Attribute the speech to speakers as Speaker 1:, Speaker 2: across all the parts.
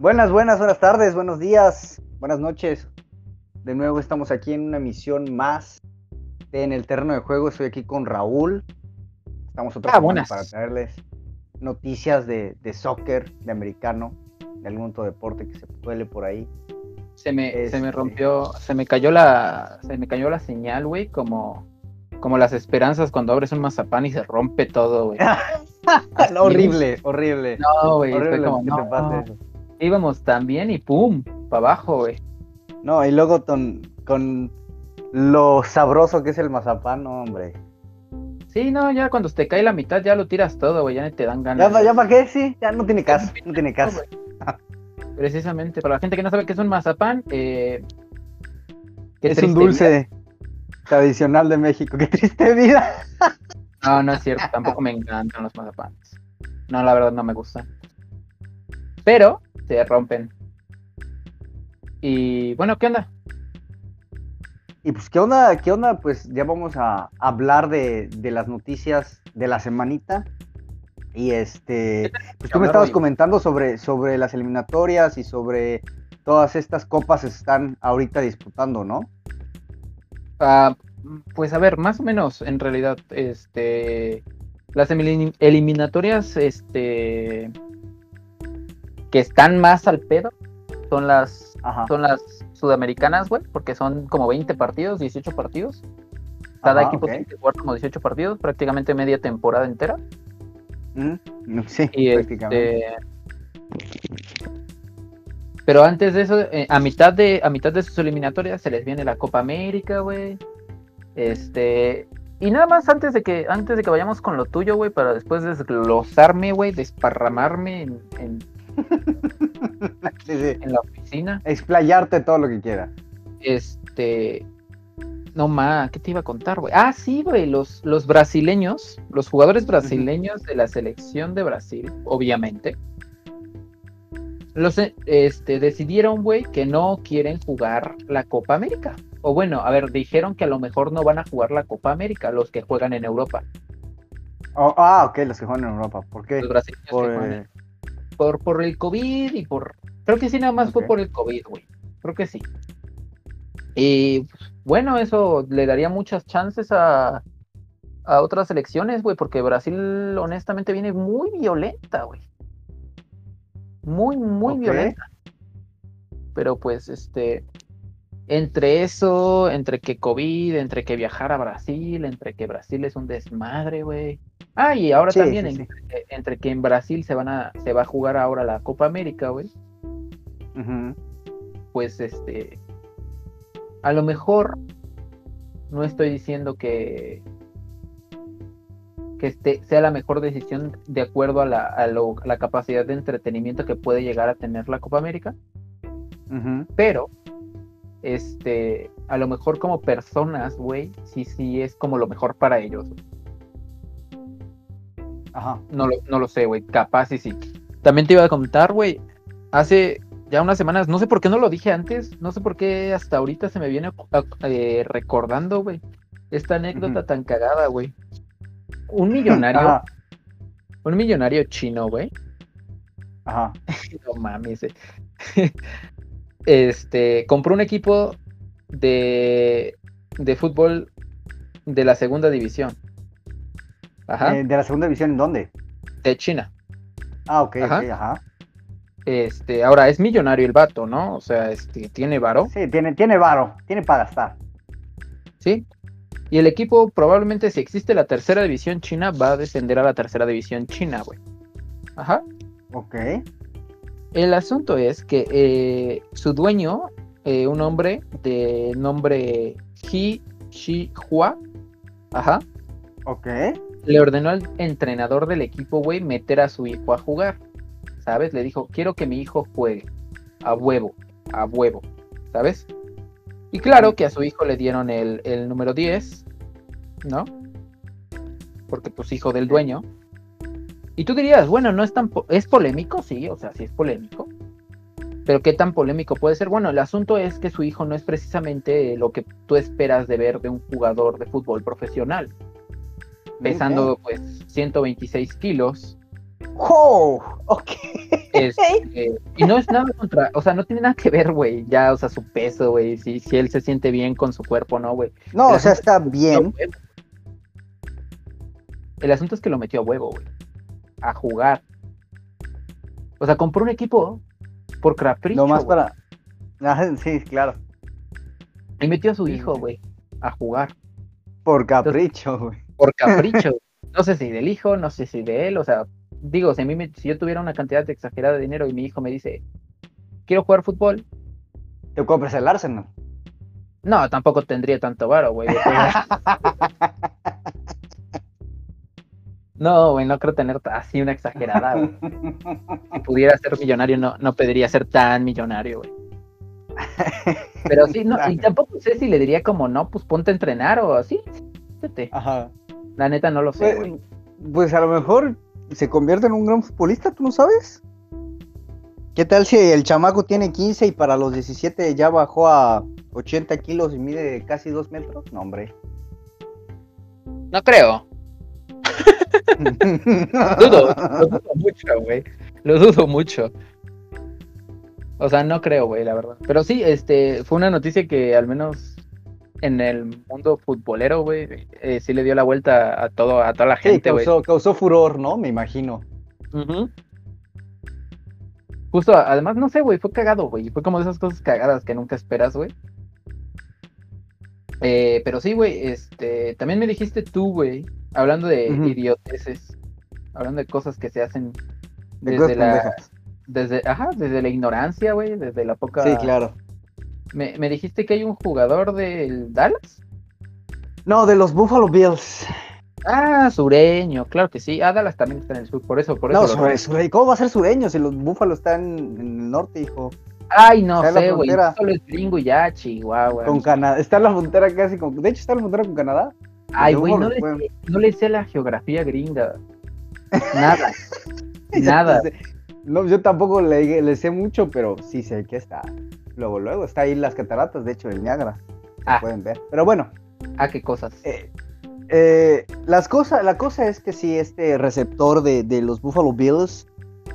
Speaker 1: Buenas, buenas, buenas tardes, buenos días, buenas noches. De nuevo estamos aquí en una misión más de En el terreno de juego. Estoy aquí con Raúl. Estamos otra
Speaker 2: Ah,
Speaker 1: semana
Speaker 2: buenas.
Speaker 1: para traerles noticias de, de soccer, de americano, de algún otro deporte que se puele por ahí.
Speaker 2: Se me, se
Speaker 1: Este.
Speaker 2: me rompió, se me cayó la, se me cayó la señal, güey, como, como las esperanzas cuando abres un mazapán y se rompe todo, güey.
Speaker 1: Horrible, horrible.
Speaker 2: No, güey,
Speaker 1: horrible
Speaker 2: como,
Speaker 1: te
Speaker 2: no,
Speaker 1: pase eso.
Speaker 2: Íbamos tan bien y pum, para abajo, güey.
Speaker 1: No, y luego con, con lo sabroso que es el mazapán, no, hombre.
Speaker 2: Sí, no, ya cuando te cae la mitad ya lo tiras todo, güey, ya ni te dan ganas.
Speaker 1: Ya, ya para qué, sí, ya no tiene caso, no tiene caso.
Speaker 2: Precisamente, para la gente que no sabe qué es un mazapán, eh,
Speaker 1: Es un dulce tradicional de México. Qué triste vida.
Speaker 2: vida. No, no es cierto, tampoco me encantan los mazapanes. No, la verdad no me gustan. Pero se rompen. Y bueno, ¿qué onda?
Speaker 1: Y pues, ¿qué onda? ¿Qué onda? Pues ya vamos a hablar de, de las noticias de la semanita. Y este, pues tú me estabas
Speaker 2: hoy?
Speaker 1: comentando sobre, sobre las eliminatorias y sobre todas estas copas que se están ahorita disputando, ¿no?
Speaker 2: Ah, pues a ver, más o menos, en realidad, este, las elim- eliminatorias, este, que están más al pedo, son las,
Speaker 1: Ajá.
Speaker 2: son las sudamericanas, güey, porque son como 20 partidos, 18 partidos. Cada
Speaker 1: Ajá,
Speaker 2: equipo
Speaker 1: ok.
Speaker 2: tiene que jugar como 18 partidos, prácticamente media temporada entera.
Speaker 1: Mm, Sí,
Speaker 2: Y
Speaker 1: prácticamente.
Speaker 2: este, Pero antes de eso, eh, a mitad de a mitad de sus eliminatorias se les viene la Copa América, güey. Este, y nada más antes de que antes de que vayamos con lo tuyo, güey, para después desglosarme, güey, desparramarme en, en,
Speaker 1: Sí, sí.
Speaker 2: en la oficina.
Speaker 1: Explayarte todo lo que quieras.
Speaker 2: Este, no más, ¿qué te iba a contar, güey? Ah, sí, güey, los los brasileños, los jugadores brasileños de la selección de Brasil, obviamente. Los eh, este decidieron, güey, que no quieren jugar la Copa América. O bueno, a ver, dijeron que a lo mejor no van a jugar la Copa América, los que juegan en Europa.
Speaker 1: Oh, ah, ok, los que juegan en Europa. ¿Por qué?
Speaker 2: Los brasileños que juegan
Speaker 1: eh,
Speaker 2: en- por, por el COVID y por. Creo que sí, nada más fue por el COVID, güey. Creo que sí. Y pues, bueno, eso le daría muchas chances a, a otras elecciones, güey, porque Brasil honestamente viene muy violenta, güey. Muy, muy violenta. Pero pues, este. Entre eso, entre que COVID, entre que viajar a Brasil, entre que Brasil es un desmadre, güey. Ah, y ahora
Speaker 1: Sí,
Speaker 2: también
Speaker 1: sí,
Speaker 2: entre, entre que en Brasil se van a, se va a jugar ahora la Copa América, güey. Pues este. A lo mejor no estoy diciendo que. que este sea la mejor decisión de acuerdo a la, a lo- a la capacidad de entretenimiento que puede llegar a tener la Copa América. Pero este a lo mejor como personas, güey, sí sí es como lo mejor para ellos.
Speaker 1: Ajá.
Speaker 2: No lo, no lo sé, güey, capaz y sí. También te iba a contar, güey, hace ya unas semanas, no sé por qué no lo dije antes, no sé por qué hasta ahorita se me viene eh, recordando, güey, esta anécdota tan cagada, güey. Un millonario,
Speaker 1: Ajá.
Speaker 2: un millonario chino, güey,
Speaker 1: Ajá.
Speaker 2: No mames. eh. Este, compró un equipo de, de fútbol de la segunda división. Ajá,
Speaker 1: Eh, ¿De la segunda división en dónde?
Speaker 2: de China.
Speaker 1: Ah, ok,
Speaker 2: Ajá.
Speaker 1: ok, ajá.
Speaker 2: Este, ahora es millonario el vato, ¿no? O sea, este, tiene varo,
Speaker 1: Sí, tiene, tiene varo, tiene para gastar.
Speaker 2: ¿sí? Y el equipo probablemente si existe la tercera división china va a descender a la tercera división china, güey. Ajá.
Speaker 1: Ok.
Speaker 2: El asunto es que eh, su dueño, eh, un hombre de nombre He Shi Hua, ajá,
Speaker 1: Ok.
Speaker 2: le ordenó al entrenador del equipo, güey, meter a su hijo a jugar. ¿Sabes? Le dijo, quiero que mi hijo juegue. A huevo, a huevo. ¿Sabes? Y claro que a su hijo le dieron el, el número 10, ¿no? Porque pues hijo del dueño. Y tú dirías, bueno, no es tan... po- ¿Es polémico? Sí, o sea, sí es polémico. Pero ¿qué tan polémico puede ser? Bueno, el asunto es que su hijo no es precisamente lo que tú esperas de ver de un jugador de fútbol profesional pesando pues 126 kilos,
Speaker 1: ¡Oh! Ok.
Speaker 2: Este, y no es nada contra, o sea, no tiene nada que ver, güey, ya, o sea, su peso, güey, si, si él se siente bien con su cuerpo, ¿no, güey?
Speaker 1: No,
Speaker 2: El
Speaker 1: o sea, está bien.
Speaker 2: El asunto es que lo metió a huevo, güey, a jugar. O sea, compró un equipo por capricho,
Speaker 1: Nomás para. Ah, sí, claro.
Speaker 2: y metió a su
Speaker 1: Sí,
Speaker 2: hijo,
Speaker 1: sí.
Speaker 2: güey, a jugar.
Speaker 1: Por capricho, güey.
Speaker 2: por capricho. no sé si del hijo, no sé si de él, o sea, digo, si, a mí me- si yo tuviera una cantidad exagerada de dinero y mi hijo me dice, quiero jugar fútbol,
Speaker 1: Te compras el Arsenal.
Speaker 2: no, tampoco tendría tanto varo, güey. no, güey, no creo tener así una exagerada, güey. Si pudiera ser millonario, no, no pediría ser tan millonario, güey. Pero sí, no, y tampoco sé si le diría como, no, pues ponte a entrenar o así. vete".
Speaker 1: Ajá.
Speaker 2: La neta no lo sé, güey.
Speaker 1: Pues, pues a lo mejor se convierte en un gran futbolista, ¿tú no sabes? ¿Qué tal si el chamaco tiene 15 y para los 17 ya bajó a 80 kilos y mide casi 2 metros? No, hombre.
Speaker 2: No creo. Dudo, lo dudo mucho, güey. Lo dudo mucho. O sea, no creo, güey, la verdad. Pero sí, este, fue una noticia que al menos en el mundo futbolero, güey, eh, sí le dio la vuelta a todo, a toda la gente, güey.
Speaker 1: causó, causó furor, ¿no? Me imagino.
Speaker 2: Justo, además, no sé, güey, fue cagado, güey. Fue como de esas cosas cagadas que nunca esperas, güey. Eh, pero sí, güey, este, también me dijiste tú, güey, hablando de
Speaker 1: Ujú.
Speaker 2: idioteces, hablando de cosas que se hacen
Speaker 1: De
Speaker 2: desde la,
Speaker 1: pendejas.
Speaker 2: desde, ajá, desde la ignorancia, güey, desde la poca.
Speaker 1: Sí, claro.
Speaker 2: Me, me dijiste que hay un jugador del Dallas.
Speaker 1: No, de los Buffalo Bills.
Speaker 2: Ah, sureño, claro que sí. Ah, Dallas también está en el sur, por eso, por eso.
Speaker 1: No, sobre- ¿cómo va a ser sureño si los Búfalos están en el norte, hijo?
Speaker 2: Ay, no
Speaker 1: Está
Speaker 2: sé, güey. Solo es gringo y ya, chihuahua.
Speaker 1: Con Canadá. Está en la frontera casi con. De hecho, está en la frontera con Canadá.
Speaker 2: Ay, güey, no le, no le sé la geografía gringa. Nada. Nada.
Speaker 1: No, yo tampoco le, le sé mucho, pero sí sé que está. Luego, luego, está ahí las cataratas, de hecho, el Niágara.
Speaker 2: Ah.
Speaker 1: pueden ver. Pero bueno,
Speaker 2: Ah, qué cosas.
Speaker 1: eh, eh, las cosas, la cosa es que sí, este receptor de, de los Buffalo Bills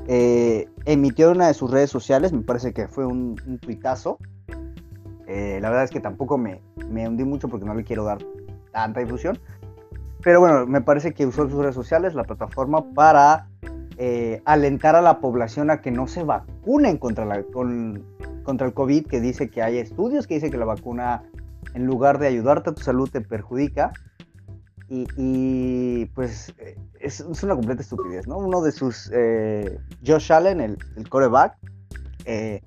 Speaker 1: eh, emitió en una de sus redes sociales, me parece que fue un, un tuitazo. La verdad es que tampoco me, me hundí mucho porque no le quiero dar tanta difusión. Pero bueno, me parece que usó sus redes sociales, la plataforma, para eh, alentar a la población a que no se vacunen contra, la, con- contra el COVID, que dice que hay estudios que dice que la vacuna, en lugar de ayudarte a tu salud, te perjudica. Y, y, pues eh, es, una completa estupidez, ¿no? Uno de sus, eh, Josh Allen, el, el coreback, eh,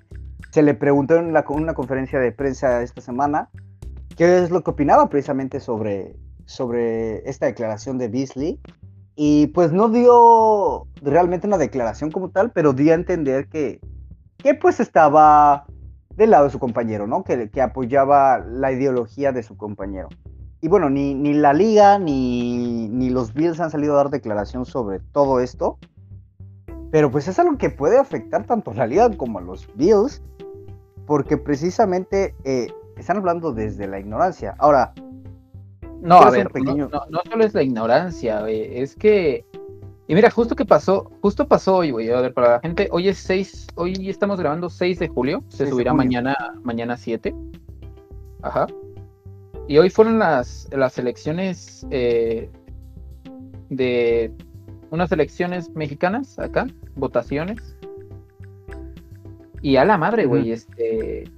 Speaker 1: se le preguntó en una conferencia de prensa esta semana qué es lo que opinaba precisamente sobre, sobre esta declaración de Beasley. Y pues no dio realmente una declaración como tal, pero dio a entender que, que pues estaba del lado de su compañero, ¿no? Que, que apoyaba la ideología de su compañero. Y bueno, ni, ni la liga ni, ni los Bills han salido a dar declaración sobre todo esto. Pero pues es algo que puede afectar tanto a la liga como a los Bills. Porque precisamente eh, están hablando desde la ignorancia. Ahora,
Speaker 2: No, a ver,
Speaker 1: pequeño-
Speaker 2: no, no, no solo es la ignorancia, güey, es que... Y mira, justo que pasó, justo pasó hoy, güey, a ver, para la gente, hoy es 6, hoy estamos grabando 6 de julio, se
Speaker 1: 6 de
Speaker 2: subirá
Speaker 1: julio.
Speaker 2: mañana, mañana 7. Ajá. Y hoy fueron las, las elecciones eh, de unas elecciones mexicanas acá, votaciones. Y a la madre, güey, este...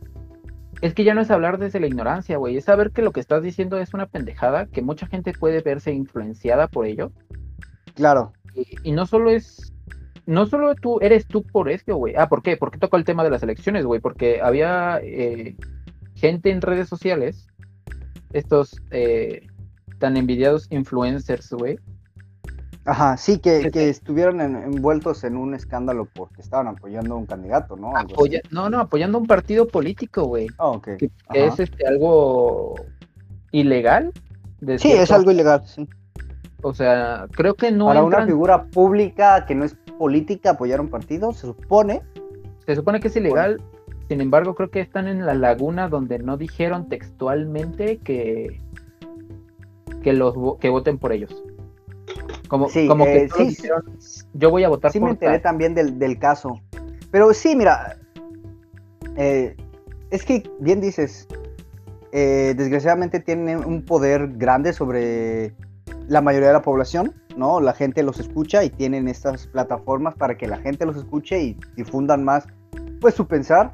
Speaker 2: Es que ya no es hablar desde la ignorancia, güey, es saber que lo que estás diciendo es una pendejada, que mucha gente puede verse influenciada por ello.
Speaker 1: claro,
Speaker 2: Y, y no solo es... No solo tú eres tú por esto, güey. Ah, ¿por qué? ¿Por qué tocó el tema de las elecciones, güey? Porque había eh, gente en redes sociales, estos eh, tan envidiados influencers, güey,
Speaker 1: Ajá, sí, que, que estuvieron en- envueltos en un escándalo porque estaban apoyando a un candidato, ¿no?
Speaker 2: Apoya- no, no, apoyando un partido político, güey.
Speaker 1: Ah, ok.
Speaker 2: Que, que
Speaker 1: Ajá.
Speaker 2: es este algo ilegal. de
Speaker 1: Sí, es algo ilegal, sí.
Speaker 2: O sea, creo que no
Speaker 1: Para una figura pública que no es política apoyar a un partido, se supone.
Speaker 2: Se supone que es ilegal, sin embargo, creo que están en la laguna donde no dijeron textualmente que que los que voten por ellos. Como,
Speaker 1: Sí,
Speaker 2: como que
Speaker 1: eh,
Speaker 2: solo
Speaker 1: sí,
Speaker 2: dijeron, yo voy a votar
Speaker 1: Sí
Speaker 2: por
Speaker 1: me enteré
Speaker 2: tal".
Speaker 1: también del, del caso. Pero sí, mira, eh, es que bien dices, eh, desgraciadamente tienen un poder grande sobre la mayoría de la población, ¿no? La gente los escucha y tienen estas plataformas para que la gente los escuche y difundan más, pues, su pensar.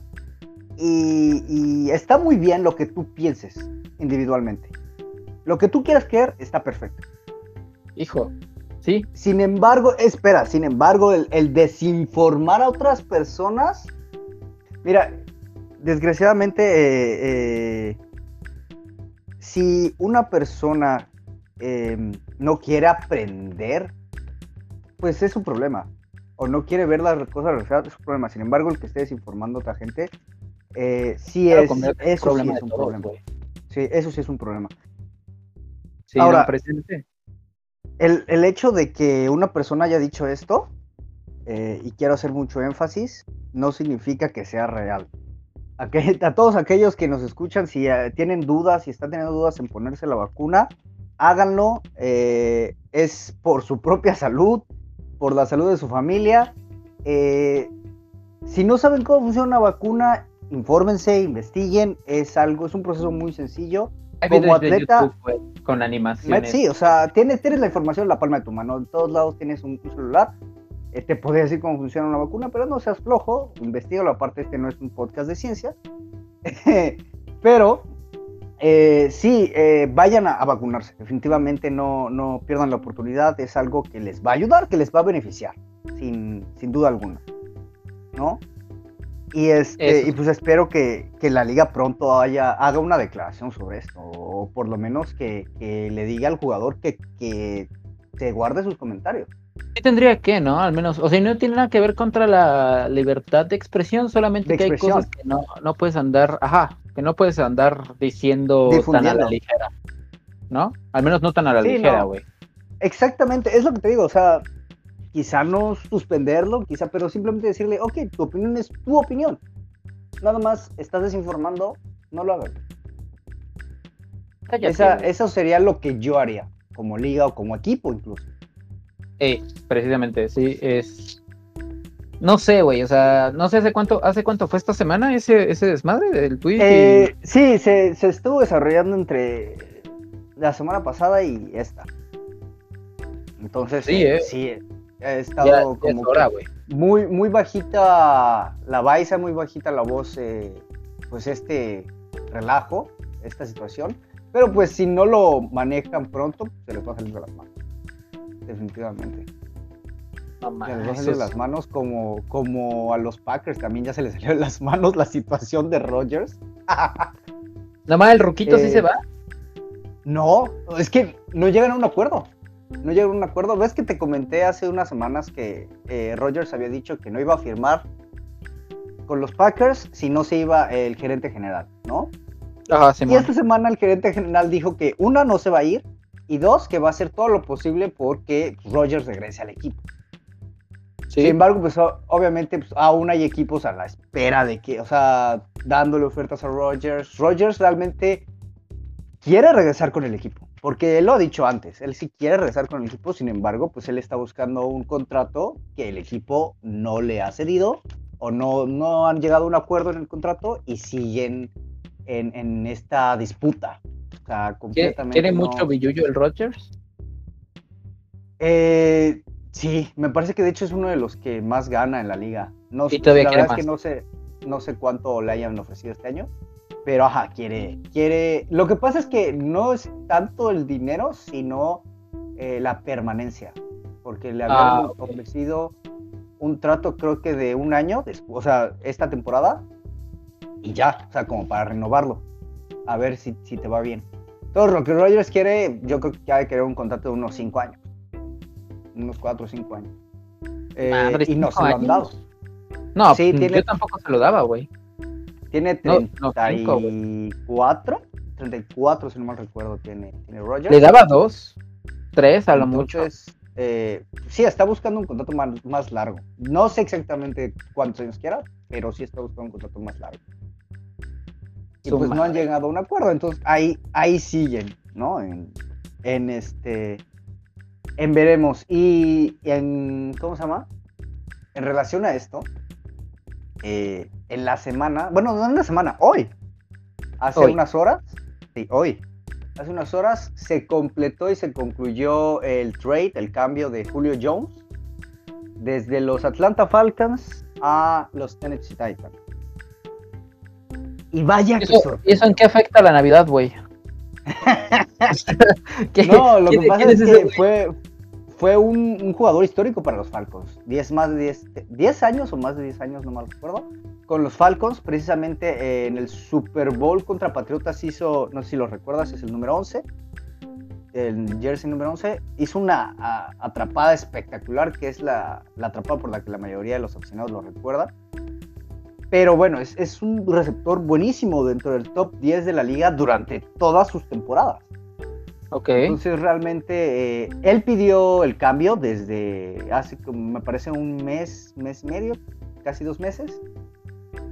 Speaker 1: Y, y está muy bien lo que tú pienses individualmente. Lo que tú quieras creer está perfecto.
Speaker 2: Hijo, sí.
Speaker 1: Sin embargo, espera, sin embargo, el, el desinformar a otras personas, mira, desgraciadamente, eh, eh, si una persona em, no quiere aprender, pues es su problema. O no quiere ver las cosas reflejadas, es su problema. Sin embargo, el que esté desinformando a otra gente, eh, sí
Speaker 2: Claro,
Speaker 1: es, eso sí es un problema. Sí, eso sí es un problema.
Speaker 2: Sí,
Speaker 1: Ahora-
Speaker 2: presente.
Speaker 1: El, hecho de que una persona haya dicho esto, eh, y quiero hacer mucho énfasis, no significa que sea real. A, todos aquellos que nos escuchan, si eh, tienen dudas, si están teniendo dudas en ponerse la vacuna, háganlo. eh, es por su propia salud, por la salud de su familia. si no saben cómo funciona una vacuna, infórmense, investiguen. Es algo, es un proceso muy sencillo.
Speaker 2: Hay
Speaker 1: como atleta-
Speaker 2: YouTube, con animaciones.
Speaker 1: Sí, o sea, tienes, tienes la información en la palma de tu mano. En todos lados tienes un, un celular. eh, te podría decir cómo funciona una vacuna, pero no seas flojo. Investiga, aparte este no es un podcast de ciencia. pero eh, sí, eh, vayan a, a vacunarse. Definitivamente no, no pierdan la oportunidad. Es algo que les va a ayudar, que les va a beneficiar, sin, sin duda alguna. ¿No? Y, este,
Speaker 2: Eso.
Speaker 1: y pues espero que, que la liga pronto haya, haga una declaración sobre esto, o por lo menos que, que le diga al jugador que, que se guarde sus comentarios.
Speaker 2: Sí tendría que, ¿no? Al menos, o sea, no tiene nada que ver contra la libertad de expresión, solamente
Speaker 1: De
Speaker 2: que hay cosas que no, no puedes andar, ajá, que no puedes andar diciendo tan a la ligera, ¿no? Al menos no tan a la
Speaker 1: Sí,
Speaker 2: ligera,
Speaker 1: no.
Speaker 2: güey.
Speaker 1: Exactamente, es lo que te digo, o sea, quizá no suspenderlo, quizá, pero simplemente decirle, ok, tu opinión es tu opinión. Nada más estás desinformando, no lo hagas.
Speaker 2: Cállate,
Speaker 1: Esa, eso sería lo que yo haría, como liga o como equipo incluso.
Speaker 2: Eh, precisamente, sí, es... No sé, güey, o sea, no sé hace cuánto, hace cuánto fue esta semana ese, ese desmadre del tweet. y-
Speaker 1: Eh, sí, se, se estuvo desarrollando entre la semana pasada y esta. Entonces,
Speaker 2: Sí,
Speaker 1: eh,
Speaker 2: eh.
Speaker 1: sí, ha estado
Speaker 2: ya
Speaker 1: como
Speaker 2: es hora,
Speaker 1: muy, muy bajita la baisa, muy bajita la voz, eh, pues este relajo, esta situación. Pero pues si no lo manejan pronto, se les va a salir de las manos. Definitivamente. Se les va a salir de las manos como, como a los Packers también ya se les salió de las manos la situación de Rodgers.
Speaker 2: Nada más el ruquito sí
Speaker 1: Eh,
Speaker 2: se va.
Speaker 1: No, es que no llegan a un acuerdo. No llegan a un acuerdo. ¿Ves que te comenté hace unas semanas que eh, Rogers había dicho que no iba a firmar con los Packers si no se iba el gerente general, ¿no?
Speaker 2: Ajá,
Speaker 1: Y esta semana el gerente general dijo que una no se va a ir y dos que va a hacer todo lo posible porque Rogers regrese al equipo.
Speaker 2: Sí.
Speaker 1: Sin embargo, pues obviamente pues, aún hay equipos a la espera de que, o sea, dándole ofertas a Rogers. Rogers realmente quiere regresar con el equipo, porque él lo ha dicho antes, él sí quiere regresar con el equipo, sin embargo, pues él está buscando un contrato que el equipo no le ha cedido o no, no han llegado a un acuerdo en el contrato y siguen en, en esta disputa. O sea,
Speaker 2: ¿Quiere,
Speaker 1: completamente. no-
Speaker 2: mucho Billuyo el Rodgers?
Speaker 1: Eh, sí, me parece que de hecho es uno de los que más gana en la liga. No,
Speaker 2: Y todavía
Speaker 1: la verdad es que no sé, no sé cuánto le hayan ofrecido este año, pero ajá, quiere, quiere. Lo que pasa es que no es tanto el dinero, sino eh, la permanencia, porque le habían
Speaker 2: Ah, ok.
Speaker 1: ofrecido un trato, creo que de un año, o sea, esta temporada y ya, o sea, como para renovarlo, a ver si, si te va bien. Todo lo que Rogers quiere, yo creo que ha de querer un contrato de unos 5 años unos 4 o 5 años. Eh,
Speaker 2: Madre,
Speaker 1: y no se lo han dado.
Speaker 2: No,
Speaker 1: Sí,
Speaker 2: mm,
Speaker 1: tiene-
Speaker 2: yo tampoco se lo daba, güey.
Speaker 1: Tiene
Speaker 2: No, no, cinco,
Speaker 1: 34, 34 si no mal recuerdo, tiene, tiene Rogers.
Speaker 2: Le daba dos, tres a lo mucho.
Speaker 1: Entonces, eh, sí, está buscando un contrato más, más largo. No sé exactamente cuántos años quiera, pero sí está buscando un contrato más largo. Y
Speaker 2: Su
Speaker 1: pues no han llegado a un acuerdo, entonces ahí, ahí siguen, ¿no? En, en este, en veremos. Y en, ¿cómo se llama? En relación a esto, eh, en la semana, bueno, no en la semana, hoy, hace
Speaker 2: Hoy.
Speaker 1: unas horas, sí, hoy, hace unas horas se completó y se concluyó el trade, el cambio de Julio Jones, desde los Atlanta Falcons a los Tennessee Titans. Y vaya que
Speaker 2: ¿Eso, ¿Y
Speaker 1: sorpresa.
Speaker 2: eso en qué afecta a la Navidad, güey? ¿Qué-
Speaker 1: No, lo que pasa es que fue, fue un, jugador histórico para los Falcons. 10 más de 10, 10 años o más de 10 años, no mal recuerdo. Con los Falcons, precisamente eh, en el Super Bowl contra Patriotas hizo, no sé si lo recuerdas, es el número 11. El jersey número 11 hizo una atrapada espectacular, que es la, atrapada por la que la mayoría de los aficionados lo recuerdan. Pero bueno, es, es un receptor buenísimo dentro del top 10 de la liga durante todas sus temporadas. Entonces realmente eh, él pidió el cambio desde hace me parece un mes, mes y medio, casi dos meses.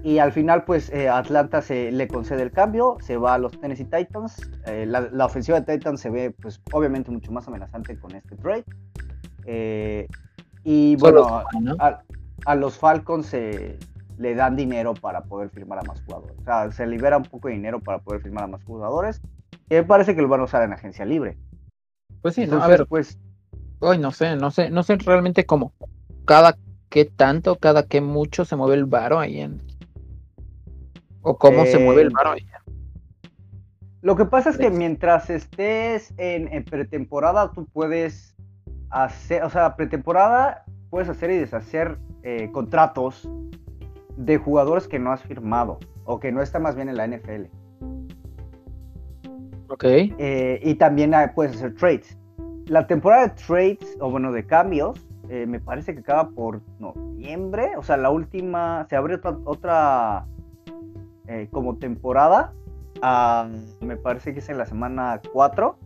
Speaker 1: Y al final pues eh, Atlanta se le concede el cambio, se va a los Tennessee Titans. Eh, la, la ofensiva de Titans se ve pues obviamente mucho más amenazante con este trade. Eh, y bueno,
Speaker 2: ¿no?
Speaker 1: a, a los Falcons se le dan dinero para poder firmar a más jugadores. O sea, se libera un poco de dinero para poder firmar a más jugadores. Y me parece que lo van a usar en agencia libre.
Speaker 2: Pues sí, no, a
Speaker 1: Entonces,
Speaker 2: ver,
Speaker 1: pues,
Speaker 2: Ay, no sé, no sé, no sé realmente cómo. Cada qué tanto, cada qué mucho se mueve el varo ahí en. O cómo se mueve el
Speaker 1: Eh,
Speaker 2: varo ahí.
Speaker 1: lo que pasa es que
Speaker 2: Tres.
Speaker 1: mientras estés en, en pretemporada, tú puedes hacer, o sea, pretemporada puedes hacer y deshacer eh, contratos de jugadores que no has firmado o que no están más bien en la NFL.
Speaker 2: Ok.
Speaker 1: Eh, y también ah, puedes hacer trades. La temporada de trades, o bueno, de cambios, eh, me parece que acaba por noviembre. O sea, la última, se abre otra, eh, como temporada. me parece que es en la semana 4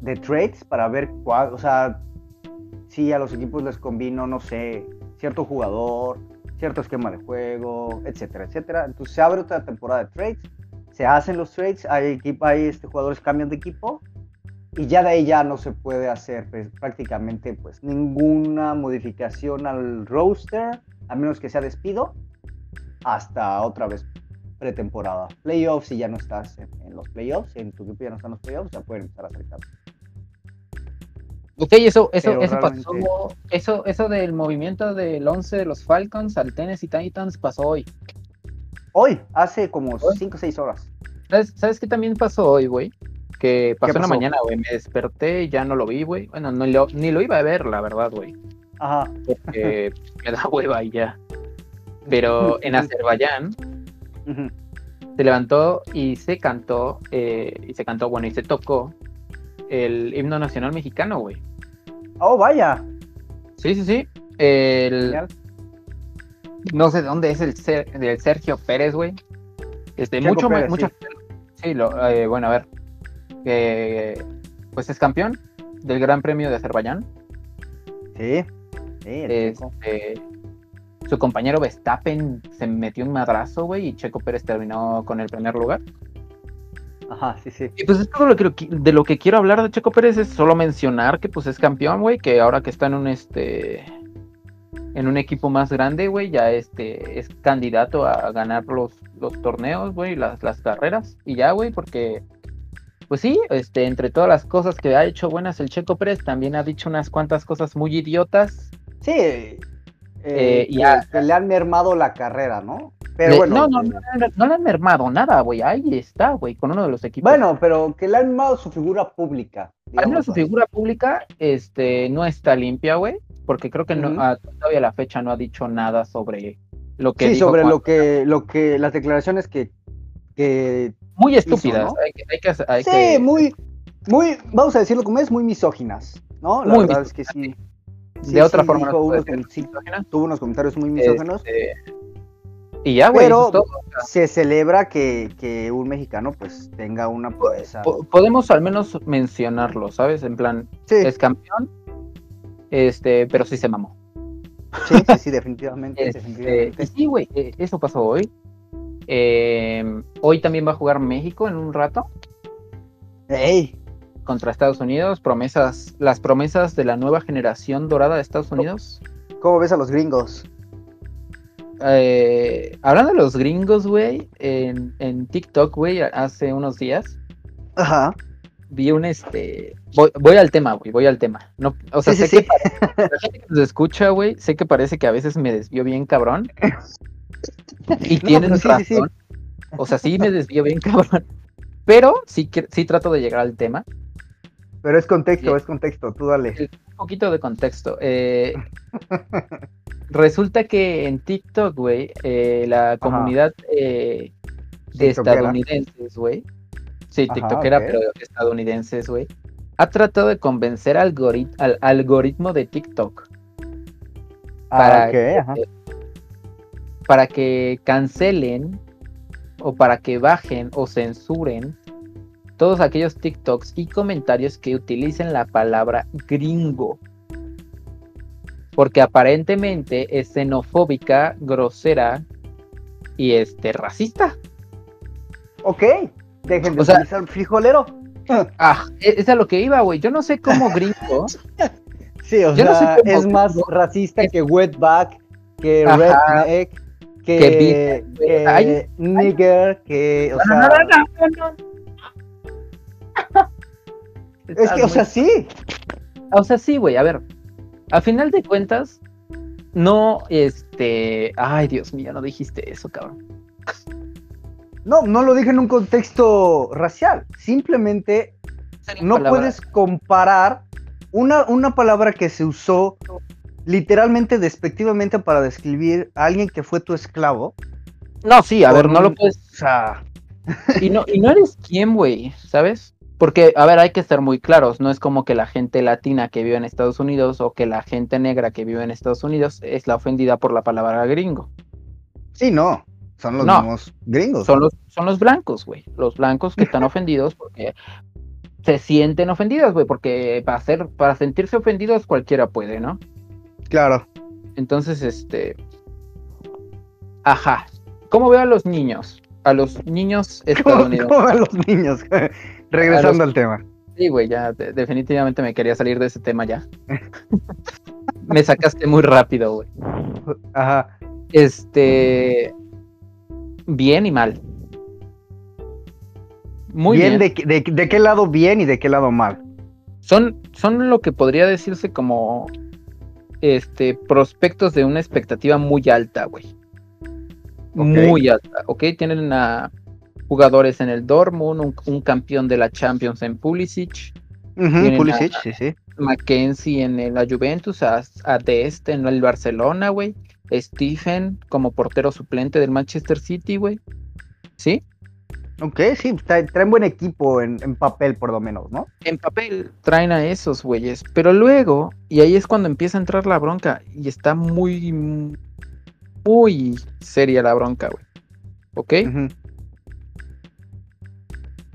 Speaker 1: de trades para ver cuál, o sea, si a los equipos les convino, no sé, cierto jugador, cierto esquema de juego, etcétera, etcétera. Entonces se abre otra temporada de trades se hacen los trades, hay, equipo, hay este, jugadores cambian de equipo y ya de ahí ya no se puede hacer pues, prácticamente pues ninguna modificación al roster, a menos que sea despido, hasta otra vez pretemporada. Playoffs, si ya no estás en, en los playoffs, si en tu equipo ya no están los playoffs, ya pueden empezar a hacer cambios.
Speaker 2: Ok, eso, eso,
Speaker 1: Pero
Speaker 2: eso
Speaker 1: realmente-
Speaker 2: pasó. Eso, eso del movimiento del 11 de los Falcons al Tennessee Titans pasó hoy.
Speaker 1: Hoy, hace como
Speaker 2: Hoy.
Speaker 1: 5 o 6 horas.
Speaker 2: ¿Sabes, ¿Sabes qué también pasó hoy, güey? Que pasó, en la
Speaker 1: pasó?
Speaker 2: mañana, güey. Me desperté y ya no lo vi, güey. Bueno, no lo- ni lo iba a ver, la verdad, güey.
Speaker 1: Ajá.
Speaker 2: Porque me da hueva y ya. Pero en Azerbaiyán se levantó y se cantó, eh, y se cantó, bueno, y se tocó el himno nacional mexicano, güey.
Speaker 1: Oh, vaya.
Speaker 2: Sí, sí, sí. El,
Speaker 1: Genial.
Speaker 2: No sé de dónde es el Ser- del Sergio Pérez, güey. Este, mucho,
Speaker 1: Pérez,
Speaker 2: mucho. Sí, lo, eh, bueno, a ver. Pues es campeón del Gran Premio de Azerbaiyán.
Speaker 1: Sí. Sí.
Speaker 2: Este, su compañero Verstappen se metió un madrazo, güey, y Checo Pérez terminó con el primer lugar.
Speaker 1: Ajá, sí, sí.
Speaker 2: Y pues es todo lo que, de lo que quiero hablar de Checo Pérez es solo mencionar que pues es campeón, güey, que ahora que está en un este en un equipo más grande, güey, ya este es candidato a ganar los, los torneos, güey, las, las carreras. Y ya, güey, porque pues sí, este, entre todas las cosas que ha hecho buenas el Checo Pérez, también ha dicho unas cuantas cosas muy idiotas.
Speaker 1: Sí, eh,
Speaker 2: Eh,
Speaker 1: que,
Speaker 2: y a-
Speaker 1: que le han mermado la carrera, ¿no? Pero bueno,
Speaker 2: no, no,
Speaker 1: eh,
Speaker 2: no, no, no le han mermado nada, güey. Ahí está, güey, con uno de los equipos.
Speaker 1: bueno, pero que le han mermado su figura pública.
Speaker 2: Al menos su figura pública este, no está limpia, güey, porque creo que no,
Speaker 1: Ujú.
Speaker 2: ah, todavía a la fecha no ha dicho nada sobre lo que
Speaker 1: Sí,
Speaker 2: dijo
Speaker 1: sobre
Speaker 2: cuando-
Speaker 1: lo que, lo que, las declaraciones que, que
Speaker 2: Muy estúpidas.
Speaker 1: ¿no?
Speaker 2: Hay que, hay que, hay
Speaker 1: sí,
Speaker 2: que-
Speaker 1: muy, muy, vamos a decirlo como es, muy misóginas, ¿no? La
Speaker 2: Muy
Speaker 1: verdad es que sí. sí,
Speaker 2: de otra
Speaker 1: sí
Speaker 2: forma no
Speaker 1: unos tuvo unos comentarios muy misóginos.
Speaker 2: Este, y ya, güey,
Speaker 1: Pero
Speaker 2: todo.
Speaker 1: se celebra que, que un mexicano pues tenga una proeza.
Speaker 2: Podemos al menos mencionarlo, ¿sabes? En plan,
Speaker 1: Sí,
Speaker 2: es campeón, este, pero sí se mamó.
Speaker 1: sí, sí, sí, definitivamente,
Speaker 2: Este,
Speaker 1: definitivamente.
Speaker 2: sí, güey, eh, eso pasó hoy. Eh, hoy también va a jugar México en un rato.
Speaker 1: Ey,
Speaker 2: contra Estados Unidos, promesas, las promesas de la nueva generación dorada de Estados Unidos.
Speaker 1: ¿cómo ves a los gringos?
Speaker 2: eh, hablando de los gringos, güey, en, en TikTok, güey, hace unos días,
Speaker 1: Ajá.
Speaker 2: Vi un este. Voy, voy al tema, güey, voy al tema. No, o sea,
Speaker 1: Sí, sí,
Speaker 2: sé
Speaker 1: sí.
Speaker 2: que para- la gente que nos escucha, güey, sé que parece que a veces me desvío bien cabrón. Y
Speaker 1: No,
Speaker 2: tienen
Speaker 1: sí, sí, sí.
Speaker 2: razón. O sea, sí me desvío bien cabrón. Pero sí, que- sí trato de llegar al tema.
Speaker 1: Pero es contexto,
Speaker 2: Sí.
Speaker 1: es contexto, tú dale.
Speaker 2: Un poquito de contexto. Eh, resulta que en TikTok, güey, eh, la comunidad eh, de
Speaker 1: TikTokera.
Speaker 2: estadounidenses, güey. Sí,
Speaker 1: Ajá,
Speaker 2: TikTokera,
Speaker 1: ok.
Speaker 2: pero estadounidenses, güey. Ha tratado de convencer al, algorit- al algoritmo de TikTok para,
Speaker 1: Ah, ok,
Speaker 2: que,
Speaker 1: ajá.
Speaker 2: para que cancelen o para que bajen o censuren todos aquellos TikToks y comentarios que utilicen la palabra gringo. Porque aparentemente es xenofóbica, grosera y este racista.
Speaker 1: Ok, dejen de
Speaker 2: O sea-
Speaker 1: utilizar frijolero.
Speaker 2: Ah, e- es a lo que iba, güey. Yo no sé cómo gringo.
Speaker 1: Sí, o
Speaker 2: Yo no sé
Speaker 1: sea,
Speaker 2: cómo
Speaker 1: es más racista que wetback, que
Speaker 2: Ajá.
Speaker 1: redneck, que,
Speaker 2: Que beat, güey.
Speaker 1: que
Speaker 2: Ay.
Speaker 1: nigger, que, o sea,
Speaker 2: no, no,
Speaker 1: es que, o sea, sí,
Speaker 2: O sea, sí, güey, a ver. A final de cuentas, no, este. Ay, Dios mío, no dijiste eso, cabrón.
Speaker 1: No, no lo dije en un contexto racial, simplemente no
Speaker 2: Palabra.
Speaker 1: puedes comparar una, una palabra que se usó literalmente despectivamente para describir a alguien que fue tu esclavo,
Speaker 2: No, sí, a ver, no lo puedes.
Speaker 1: o sea,
Speaker 2: Y no, y no eres quién, güey, ¿sabes? Porque, a ver, hay que estar muy claros. No es como que la gente latina que vive en Estados Unidos o que la gente negra que vive en Estados Unidos es la ofendida por la palabra gringo.
Speaker 1: sí, no, son los
Speaker 2: No.
Speaker 1: mismos gringos.
Speaker 2: Son los, son los blancos, güey. Los blancos que están ofendidos porque se sienten ofendidos, güey. Porque para, ser, para sentirse ofendidos cualquiera puede, ¿no?
Speaker 1: Claro.
Speaker 2: Entonces, este. Ajá. ¿Cómo veo a los niños? A los niños
Speaker 1: ¿Cómo,
Speaker 2: estadounidenses.
Speaker 1: cómo van los niños? Regresando
Speaker 2: A
Speaker 1: al tema.
Speaker 2: Sí, güey, ya de- definitivamente me quería salir de ese tema ya. me sacaste muy rápido, güey.
Speaker 1: Ajá.
Speaker 2: Este. Bien y mal. Muy bien.
Speaker 1: bien, De, de- de qué lado bien y de qué lado mal?
Speaker 2: Son, son lo que podría decirse como. Este. Prospectos de una expectativa muy alta, güey. Muy alta, ¿ok? Tienen a jugadores en el Dortmund, un, un campeón de la Champions en Pulisic,
Speaker 1: Pulisic,
Speaker 2: a-
Speaker 1: sí, sí.
Speaker 2: Mackenzie en la Juventus, a, a Dest en el Barcelona, güey. Stephen como portero suplente del Manchester City, güey. ¿Sí?
Speaker 1: Ok, sí, tra- traen buen equipo en, en papel, por lo menos, ¿no?
Speaker 2: En papel traen a esos güeyes. Pero luego, y ahí es cuando empieza a entrar la bronca. Y está muy, muy seria la bronca, güey. ¿Ok?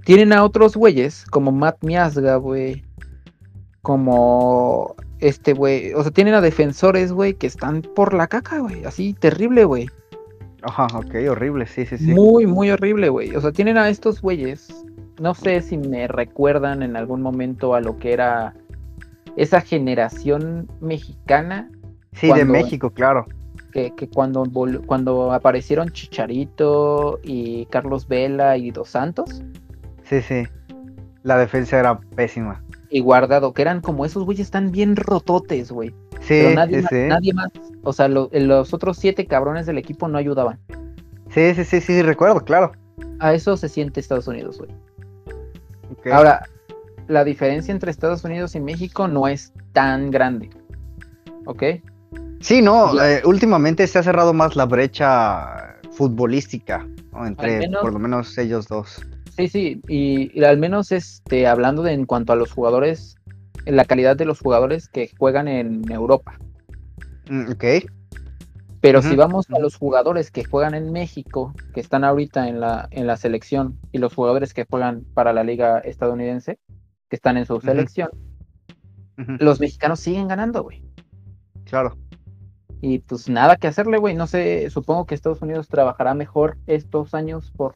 Speaker 2: Tienen a otros güeyes, como Matt Miazga, güey. Como este güey. O sea, tienen a defensores, güey, que están por la caca, güey. Así, terrible, güey.
Speaker 1: Ajá, ok, horrible, sí, sí, sí.
Speaker 2: Muy, muy horrible, güey. O sea, tienen a estos güeyes. No sé si me recuerdan en algún momento a lo que era esa generación mexicana
Speaker 1: sí, de México, claro.
Speaker 2: que, que cuando, cuando aparecieron Chicharito y Carlos Vela y Dos Santos
Speaker 1: Sí, sí. La defensa era pésima.
Speaker 2: Y Guardado, que eran como esos güeyes están bien rototes, güey.
Speaker 1: Sí,
Speaker 2: Pero nadie,
Speaker 1: sí,
Speaker 2: más,
Speaker 1: sí.
Speaker 2: nadie más, o sea, lo- los otros siete cabrones del equipo no ayudaban.
Speaker 1: Sí, sí, sí, sí, recuerdo, claro.
Speaker 2: A eso se siente Estados Unidos, güey. Ahora, la diferencia entre Estados Unidos y México no es tan grande. ¿Ok?
Speaker 1: Sí, no, eh, últimamente se ha cerrado más la brecha futbolística, ¿no? Entre
Speaker 2: menos-
Speaker 1: por lo menos ellos dos.
Speaker 2: Sí, sí, y, y al menos este, hablando de en cuanto a los jugadores, en la calidad de los jugadores que juegan en Europa.
Speaker 1: Mm, ok.
Speaker 2: Pero si vamos a los jugadores que juegan en México, que están ahorita en la, en la selección, y los jugadores que juegan para la liga estadounidense, que están en su selección, los mexicanos siguen ganando, güey.
Speaker 1: Claro.
Speaker 2: Y pues nada que hacerle, güey. No sé, supongo que Estados Unidos trabajará mejor estos años por,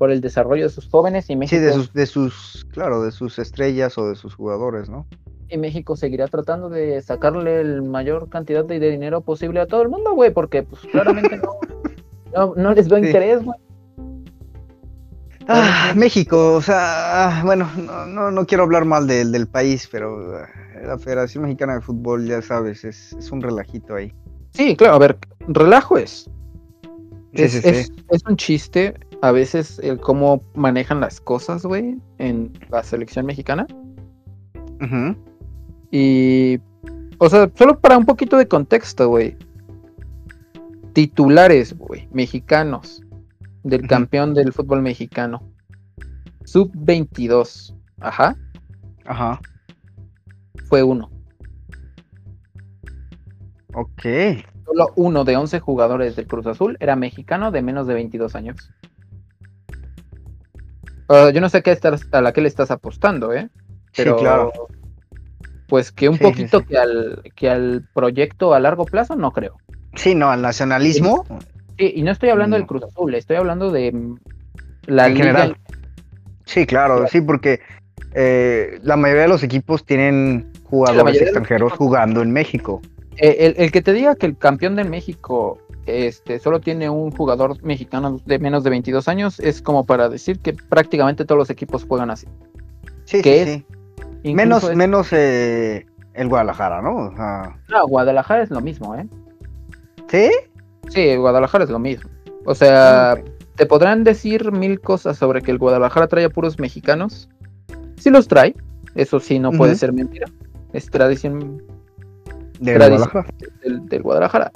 Speaker 2: por el desarrollo de sus jóvenes y México.
Speaker 1: Sí, de sus, de sus, claro, de sus estrellas o de sus jugadores, ¿no?
Speaker 2: y México seguirá tratando de sacarle el mayor cantidad de, de dinero posible a todo el mundo, güey, porque pues claramente no, no, no les veo
Speaker 1: Sí.
Speaker 2: interés, güey.
Speaker 1: Ah, México, o sea, ah, bueno, no, no, no quiero hablar mal del, del país, pero ah, la Federación Mexicana de Fútbol, ya sabes, es, es un relajito ahí.
Speaker 2: Sí, claro, a ver, relajo es.
Speaker 1: Sí,
Speaker 2: es,
Speaker 1: sí, sí.
Speaker 2: es- es un chiste a veces el cómo manejan las cosas, güey, en la selección mexicana.
Speaker 1: Ujú,
Speaker 2: Y, o sea, solo para un poquito de contexto, güey. Titulares, güey, mexicanos del campeón del fútbol mexicano. Sub 22, ajá,
Speaker 1: Ajá,
Speaker 2: fue uno.
Speaker 1: ok.
Speaker 2: Solo uno de 11 jugadores del Cruz Azul era mexicano de menos de 22 años. Yo no sé qué estás, a la que le estás apostando, ¿eh? Pero,
Speaker 1: sí, claro.
Speaker 2: Pues que un
Speaker 1: Sí,
Speaker 2: poquito
Speaker 1: sí.
Speaker 2: Que, al, que al proyecto a largo plazo, no creo.
Speaker 1: Sí, no, al nacionalismo,
Speaker 2: Sí, y no estoy hablando
Speaker 1: No.
Speaker 2: del Cruz Azul, estoy hablando de mm, la
Speaker 1: En
Speaker 2: liga.
Speaker 1: general. sí, claro, sí, porque eh, la mayoría de los equipos tienen jugadores extranjeros
Speaker 2: equipos-
Speaker 1: jugando en México.
Speaker 2: Eh, el, el que te diga que el campeón de México este, solo tiene un jugador mexicano de menos de 22 años es como para decir que prácticamente todos los equipos juegan así.
Speaker 1: Sí,
Speaker 2: ¿Qué
Speaker 1: sí, Menos,
Speaker 2: es-
Speaker 1: menos eh, el Guadalajara, ¿no? O sea,
Speaker 2: No, Guadalajara es lo mismo, ¿eh?
Speaker 1: ¿Sí?
Speaker 2: Sí, Guadalajara es lo mismo. O sea,
Speaker 1: Ok.
Speaker 2: te podrán decir mil cosas sobre que el Guadalajara trae a puros mexicanos. Sí los trae, eso sí no puede ser mentira. Es tradición
Speaker 1: De
Speaker 2: Tradición.
Speaker 1: Guadalajara.
Speaker 2: del, del Guadalajara.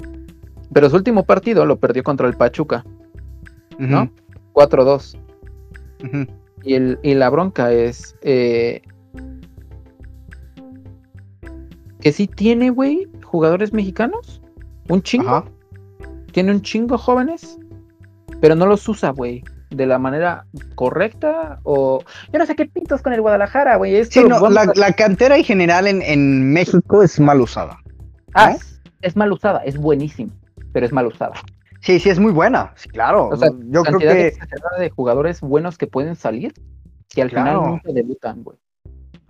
Speaker 2: Pero su último partido lo perdió contra el Pachuca, ¿no?
Speaker 1: Ujú,
Speaker 2: 4-2.
Speaker 1: ujú.
Speaker 2: Y, el, y la bronca es eh, que sí tiene, güey, jugadores mexicanos. Un chingo.
Speaker 1: Ajá.
Speaker 2: Tiene un chingo jóvenes. Pero no los usa, güey. De la manera correcta. O. Yo no sé qué pintos con el Guadalajara, güey.
Speaker 1: Sí, no, la,
Speaker 2: a-
Speaker 1: la cantera en general en, en México es mal usada.
Speaker 2: Ah, es mal usada, es buenísimo. Pero es mal usada.
Speaker 1: Sí, sí, es muy buena. Sí, claro.
Speaker 2: O sea,
Speaker 1: Yo creo que,
Speaker 2: de jugadores buenos que pueden salir. Que al
Speaker 1: Claro.
Speaker 2: final nunca debutan, güey.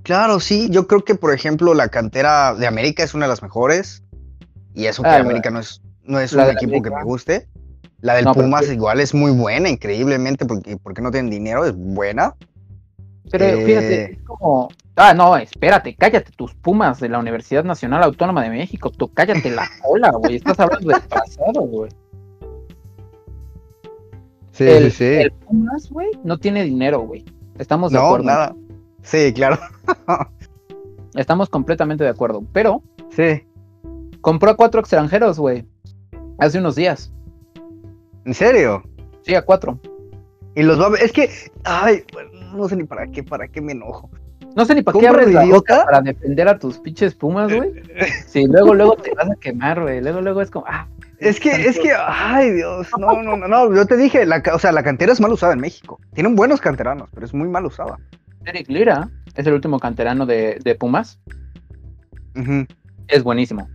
Speaker 1: claro, sí. Yo creo que, por ejemplo, la cantera de América es una de las mejores. Y eso que
Speaker 2: Ah, la-
Speaker 1: América no es, no es un equipo que me guste. La del
Speaker 2: No,
Speaker 1: Pumas igual es muy buena, increíblemente, porque, porque no tienen dinero, es buena.
Speaker 2: Pero
Speaker 1: Eh,
Speaker 2: fíjate, es como. Ah, no, espérate, cállate tus pumas de la Universidad Nacional Autónoma de México. Tú cállate la cola, güey. Estás hablando del pasado, güey.
Speaker 1: Sí,
Speaker 2: el, el Pumas, güey, no tiene dinero, güey. Estamos de
Speaker 1: No,
Speaker 2: acuerdo.
Speaker 1: nada. Sí, claro.
Speaker 2: Estamos completamente de acuerdo. Pero
Speaker 1: Sí.
Speaker 2: compró a cuatro extranjeros, güey. Hace unos días.
Speaker 1: ¿En serio?
Speaker 2: Sí, a cuatro.
Speaker 1: Y los va a ver. Es que, ay, no sé ni para qué, para qué me enojo.
Speaker 2: No sé ni para qué
Speaker 1: ¿Compra
Speaker 2: abres
Speaker 1: de
Speaker 2: la boca para defender a tus pinches pumas, güey. Sí, luego, luego te vas a quemar, güey. Luego, luego es como, ah,
Speaker 1: Es que, es que, ay, Dios, no, no, no, no, yo te dije, la, o sea, la cantera es mal usada en México. Tienen buenos canteranos, pero es muy mal usada.
Speaker 2: Eric Lira es el último canterano de, de Pumas.
Speaker 1: Ujú.
Speaker 2: Es buenísimo.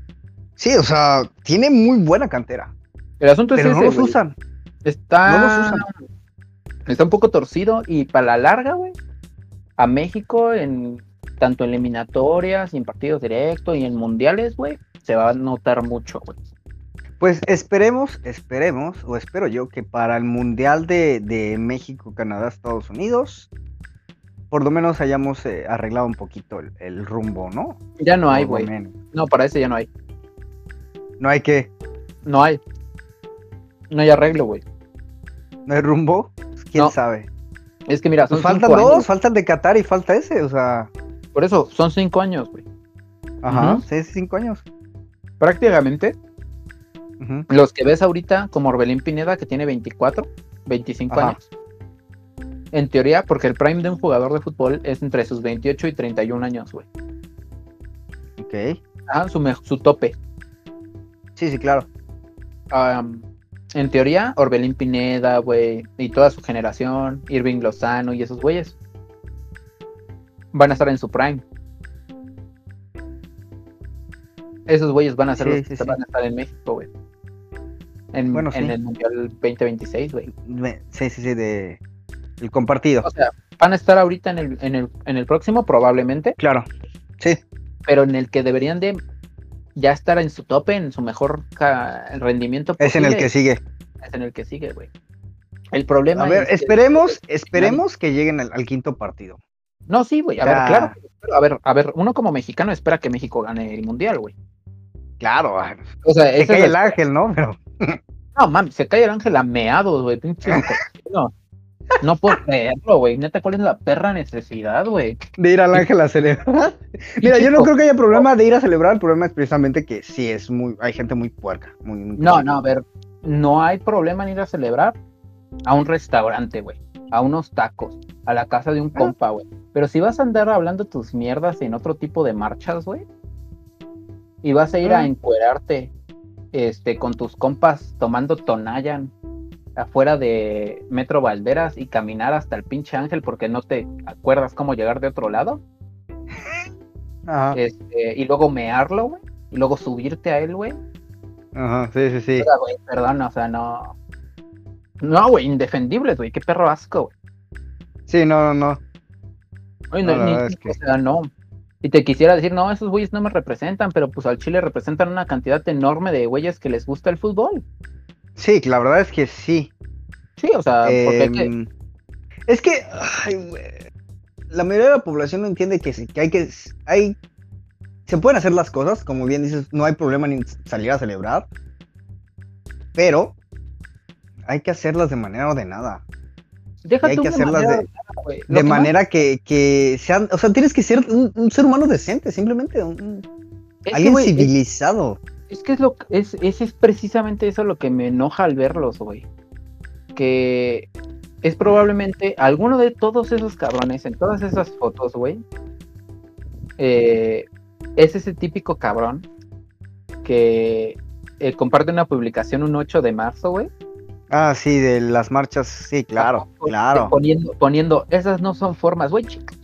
Speaker 1: Sí, o sea, tiene muy buena cantera,
Speaker 2: El asunto es
Speaker 1: pero no
Speaker 2: ese,
Speaker 1: los
Speaker 2: güey.
Speaker 1: usan.
Speaker 2: Está,
Speaker 1: No los usan.
Speaker 2: está un poco torcido y para la larga, güey, a México en tanto eliminatorias y en partidos directos y en mundiales, güey, se va a notar mucho, güey.
Speaker 1: Pues esperemos, esperemos, o espero yo, que para el Mundial de, de México, Canadá, Estados Unidos, por lo menos hayamos eh, arreglado un poquito el, el rumbo, ¿no?
Speaker 2: Ya no hay, güey. No, para ese ya no hay.
Speaker 1: No hay que,
Speaker 2: No hay. No hay arreglo, güey.
Speaker 1: no hay rumbo, Pues, quién
Speaker 2: No.
Speaker 1: sabe.
Speaker 2: Es que mira, son
Speaker 1: Pues faltan
Speaker 2: cinco
Speaker 1: dos,
Speaker 2: años.
Speaker 1: faltan de Qatar y falta ese, o sea,
Speaker 2: Por eso, son cinco años, güey.
Speaker 1: ajá, seis, cinco años.
Speaker 2: Prácticamente, los que ves ahorita, como Orbelín Pineda, que tiene 24, 25
Speaker 1: Ajá.
Speaker 2: años. En teoría, porque el prime de un jugador de fútbol es entre sus 28 y 31 años, güey.
Speaker 1: Ok,
Speaker 2: Ajá, su, su tope.
Speaker 1: sí, sí, claro.
Speaker 2: En teoría, Orbelín Pineda, güey, y toda su generación, Irving Lozano y esos güeyes, van a estar en su prime. Esos güeyes van a ser
Speaker 1: Sí,
Speaker 2: los
Speaker 1: sí,
Speaker 2: que
Speaker 1: sí.
Speaker 2: van a estar en México, güey. En,
Speaker 1: Bueno,
Speaker 2: en el Mundial 2026, güey.
Speaker 1: Sí, sí, sí, de el compartido.
Speaker 2: O sea, van a estar ahorita en el, en el, en el próximo, probablemente,
Speaker 1: Claro, sí.
Speaker 2: pero en el que deberían de ya estar en su tope, en su mejor rendimiento
Speaker 1: Es en el que sigue.
Speaker 2: es en el que sigue, güey. El problema
Speaker 1: A ver,
Speaker 2: es que-
Speaker 1: esperemos, esperemos que lleguen al, al quinto partido.
Speaker 2: No, sí, güey. A
Speaker 1: Ya.
Speaker 2: ver, claro. A ver, a ver, uno como mexicano espera que México gane el mundial, güey.
Speaker 1: Claro,
Speaker 2: O sea,
Speaker 1: se cae
Speaker 2: es
Speaker 1: el ángel, ¿no? Pero
Speaker 2: No, mami, se cae el ángel a meados, güey. Pinche cochino. No puedo creerlo, güey. Neta, ¿cuál es la perra necesidad, güey?
Speaker 1: de ir al ángel a celebrar. Mira, yo no creo que haya problema de ir a celebrar. El problema es precisamente que sí es muy, hay gente muy puerca. Muy, muy
Speaker 2: No,
Speaker 1: puerca.
Speaker 2: no, a ver. No hay problema en ir a celebrar a un restaurante, güey. A unos tacos. A la casa de un compa, güey. Pero si vas a andar hablando tus mierdas en otro tipo de marchas, güey. Y vas a ir a
Speaker 1: Ah.
Speaker 2: encuerarte este, con tus compas tomando Tonayan afuera de Metro Valderas y caminar hasta el pinche ángel porque no te acuerdas cómo llegar de otro lado.
Speaker 1: Ajá,
Speaker 2: Este, y luego mearlo, güey. Y luego subirte a él, güey.
Speaker 1: ajá, sí, sí, sí.
Speaker 2: O sea, güey, perdón, o sea, no. No, güey, indefendibles, güey. Qué perro asco, güey.
Speaker 1: Sí, no, no, no.
Speaker 2: Oye,
Speaker 1: No,
Speaker 2: no,
Speaker 1: la
Speaker 2: ni-
Speaker 1: verdad es que-
Speaker 2: O sea, no. Y te quisiera decir, no, esos güeyes no me representan, pero pues al Chile representan una cantidad enorme de güeyes que les gusta el fútbol.
Speaker 1: Sí, la verdad es que sí.
Speaker 2: Sí, o sea, que-
Speaker 1: Em, Es que ay, la mayoría de la población no entiende que, sí, que hay que hay se pueden hacer las cosas, como bien dices, no hay problema en salir a celebrar, pero hay que hacerlas de manera ordenada,
Speaker 2: Deja
Speaker 1: hay que
Speaker 2: de
Speaker 1: hacerlas
Speaker 2: manera
Speaker 1: de-
Speaker 2: ordenada,
Speaker 1: de
Speaker 2: que más-
Speaker 1: manera que, que sean, o sea, tienes que ser un, un ser humano decente, simplemente un-
Speaker 2: es
Speaker 1: alguien civilizado.
Speaker 2: Es que es lo es, es, es precisamente eso lo que me enoja al verlos, güey. Que es probablemente alguno de todos esos cabrones en todas esas fotos, güey. eh, es ese típico cabrón que eh, comparte una publicación un 8 de marzo, güey.
Speaker 1: Ah, sí, de las marchas, sí, claro, claro.
Speaker 2: Poniendo, poniendo, esas no son formas, güey, chica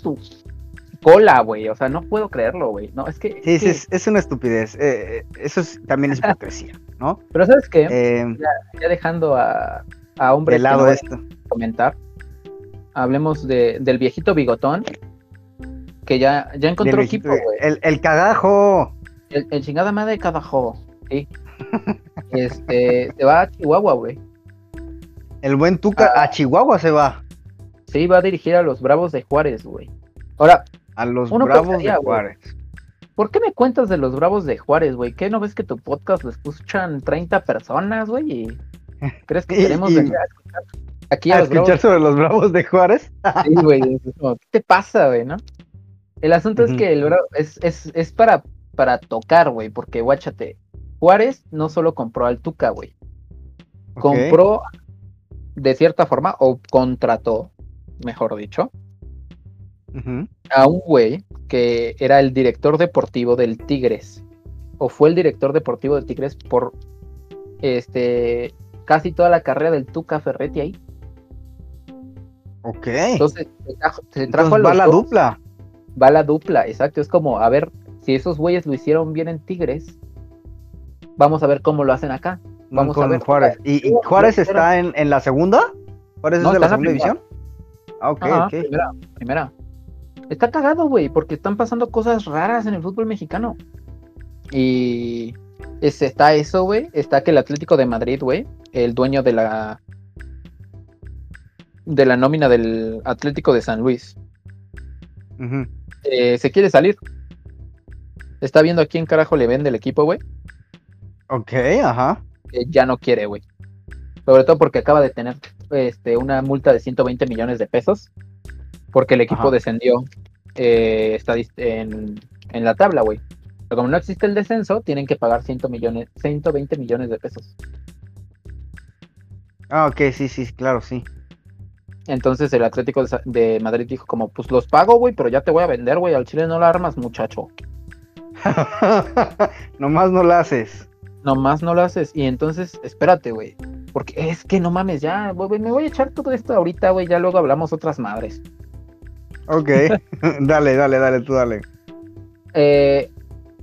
Speaker 2: cola, güey. O sea, no puedo creerlo, güey. No, es que.
Speaker 1: Sí,
Speaker 2: es
Speaker 1: sí,
Speaker 2: que-
Speaker 1: es, es una estupidez. eh, eh, eso es, también es hipocresía, ¿no?
Speaker 2: Pero ¿sabes qué?
Speaker 1: Eh,
Speaker 2: ya dejando a, a hombres
Speaker 1: de
Speaker 2: que
Speaker 1: lado
Speaker 2: no
Speaker 1: esto.
Speaker 2: comentar. Hablemos de, del viejito bigotón que ya, ya encontró equipo, güey.
Speaker 1: El, el cagajo.
Speaker 2: El, el chingada madre de Cadajo, ¿sí? Este, se va a Chihuahua, güey.
Speaker 1: El buen Tuca
Speaker 2: Ah.
Speaker 1: a Chihuahua se va.
Speaker 2: Sí, va a dirigir a los Bravos de Juárez, güey. Ahora,
Speaker 1: A los
Speaker 2: Uno
Speaker 1: Bravos
Speaker 2: pensaría,
Speaker 1: de. Juárez.
Speaker 2: ¿por qué me cuentas de los Bravos de Juárez, güey? ¿Qué no ves que tu podcast lo escuchan 30 personas, güey? ¿Y ¿Crees que queremos
Speaker 1: y-
Speaker 2: venir a escuchar aquí
Speaker 1: A
Speaker 2: a los Bravos
Speaker 1: escuchar sobre los Bravos de Juárez.
Speaker 2: Sí, güey, ¿qué te pasa, güey, no? El asunto es que el Bravo es, es, es para, para tocar, güey, porque guáchate, Juárez no solo compró al Tuca, güey, compró de cierta forma, o contrató, mejor dicho,
Speaker 1: Ujú.
Speaker 2: A un güey que era el director deportivo del Tigres, o fue el director deportivo del Tigres por este casi toda la carrera del Tuca Ferretti ahí.
Speaker 1: Ok.
Speaker 2: Entonces se trajo, se trajo
Speaker 1: Entonces
Speaker 2: a
Speaker 1: va la
Speaker 2: dos.
Speaker 1: dupla.
Speaker 2: va la dupla, exacto. Es como, a ver, si esos güeyes lo hicieron bien en Tigres, vamos a ver cómo lo hacen acá. Vamos
Speaker 1: con
Speaker 2: a ver.
Speaker 1: Juárez. ¿Y, Juárez está en, en la segunda? ¿Juárez
Speaker 2: No,
Speaker 1: es de la segunda división? Ah, ok,
Speaker 2: Ajá,
Speaker 1: ok.
Speaker 2: Primera, primera. Está cagado, güey, porque están pasando cosas raras en el fútbol mexicano. Y es- está eso, güey. Está que el Atlético de Madrid, güey, el dueño de la de la nómina del Atlético de San Luis, eh, se quiere salir. Está viendo a quién carajo le vende el equipo, güey.
Speaker 1: Ok, ajá.
Speaker 2: que ya no quiere, güey. Sobre todo porque acaba de tener este, una multa de 120 millones de pesos. Porque el equipo
Speaker 1: Ajá.
Speaker 2: descendió eh, está en, en la tabla, güey. Pero como no existe el descenso, tienen que pagar 100 millones, 120 millones de pesos.
Speaker 1: Ah, ok, sí, sí, claro, sí.
Speaker 2: Entonces el Atlético de, Madrid dijo como, pues los pago, güey, pero ya te voy a vender, güey. Al Chile no la armas, muchacho.
Speaker 1: Nomás no la haces.
Speaker 2: Nomás no lo haces. Y entonces, espérate, güey. Porque es que no mames, ya, güey, me voy a echar todo esto ahorita, güey. Ya luego hablamos otras madres.
Speaker 1: Ok. dale, dale, dale, tú dale.
Speaker 2: Eh,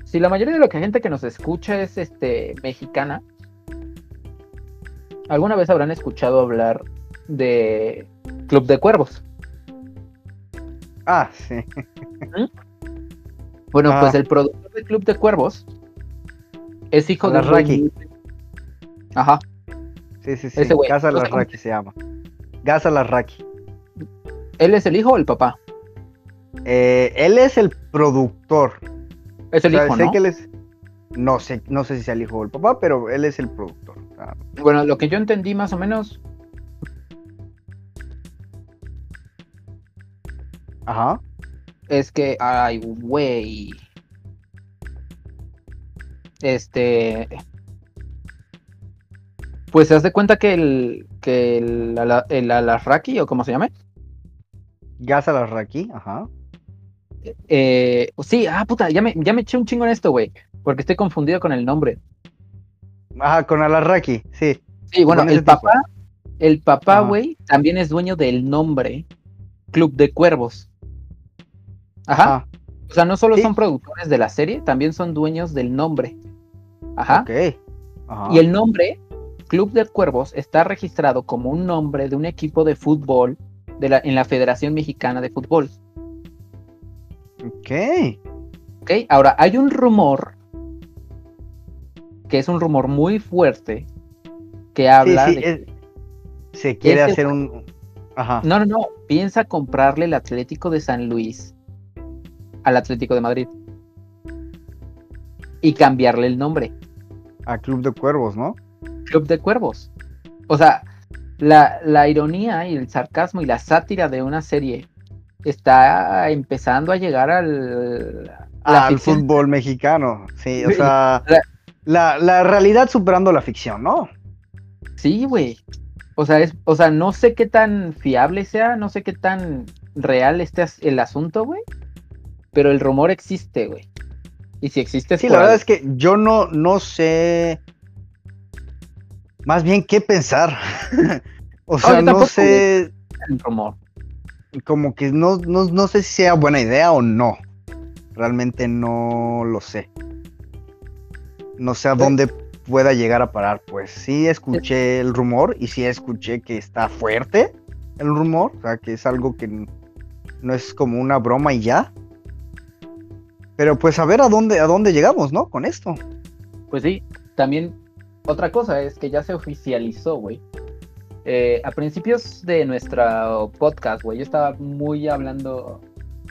Speaker 2: si la mayoría de la gente que nos escucha es este mexicana, alguna vez habrán escuchado hablar de Club de Cuervos.
Speaker 1: Ah, sí.
Speaker 2: Bueno,
Speaker 1: Ah.
Speaker 2: pues el productor del Club de Cuervos es hijo de muy- Ajá.
Speaker 1: Sí, sí, sí.
Speaker 2: Ese.
Speaker 1: Gaza Larraqui se llama. Gaza Larraqui.
Speaker 2: ¿Él es el hijo o el papá?
Speaker 1: Eh, él es el productor.
Speaker 2: Es el
Speaker 1: O sea,
Speaker 2: hijo,
Speaker 1: sé
Speaker 2: ¿no?
Speaker 1: que él es. No sé, no sé si sea el hijo o el papá, pero él es el productor.
Speaker 2: Bueno, lo que yo entendí más o menos
Speaker 1: Ajá.
Speaker 2: es que, ay, güey. Este. Pues se de cuenta que el. que el, el Alarraqui, o como se llame.
Speaker 1: Gaza Larraqui, ajá.
Speaker 2: Eh, sí, ah, puta, ya me, ya me eché un chingo en esto, güey. Porque estoy confundido con el nombre.
Speaker 1: Ajá, con Alarraqui, sí.
Speaker 2: Sí, bueno, el papá, el papá, güey, también es dueño del nombre Club de Cuervos. Ajá.
Speaker 1: Ajá.
Speaker 2: O sea, no solo
Speaker 1: Sí.
Speaker 2: son productores de la serie, también son dueños del nombre. Ajá.
Speaker 1: Ok. Ajá.
Speaker 2: Y el nombre Club de Cuervos está registrado como un nombre de un equipo de fútbol de la, en la Federación Mexicana de Fútbol.
Speaker 1: Ok.
Speaker 2: ¿Ok? Ahora, hay un rumor, que es un rumor muy fuerte, que habla
Speaker 1: sí,
Speaker 2: de...
Speaker 1: es- se quiere hacer un. Ajá.
Speaker 2: No, no, no, piensa comprarle el Atlético de San Luis al Atlético de Madrid. Y cambiarle el nombre,
Speaker 1: A Club de Cuervos, ¿no?
Speaker 2: Club de Cuervos. O sea, la, la ironía y el sarcasmo y la sátira de una serie está empezando a llegar al...
Speaker 1: Al
Speaker 2: ficción.
Speaker 1: fútbol mexicano. Sí, o sea.
Speaker 2: la-
Speaker 1: La, la realidad superando la ficción, ¿no?
Speaker 2: Sí, güey. O sea, es, o sea, no sé qué tan fiable sea, no sé qué tan real esté as- el asunto, güey. Pero el rumor existe, güey. Y si existe es
Speaker 1: Sí, la verdad es que yo no, no sé. Más bien qué pensar. o sea, no
Speaker 2: tampoco,
Speaker 1: sé.
Speaker 2: el rumor.
Speaker 1: Como que no, no, no sé si sea buena idea o no. Realmente no lo sé. No sé a
Speaker 2: Pues-
Speaker 1: dónde pueda llegar a parar. Pues sí escuché el rumor y sí escuché que está fuerte el rumor. O sea, que es algo que no es como una broma y ya. Pero pues a ver a dónde, a dónde llegamos, ¿no? Con esto.
Speaker 2: Pues sí, también otra cosa es que ya se oficializó, güey. Eh, a principios de nuestro podcast, güey, yo estaba muy hablando,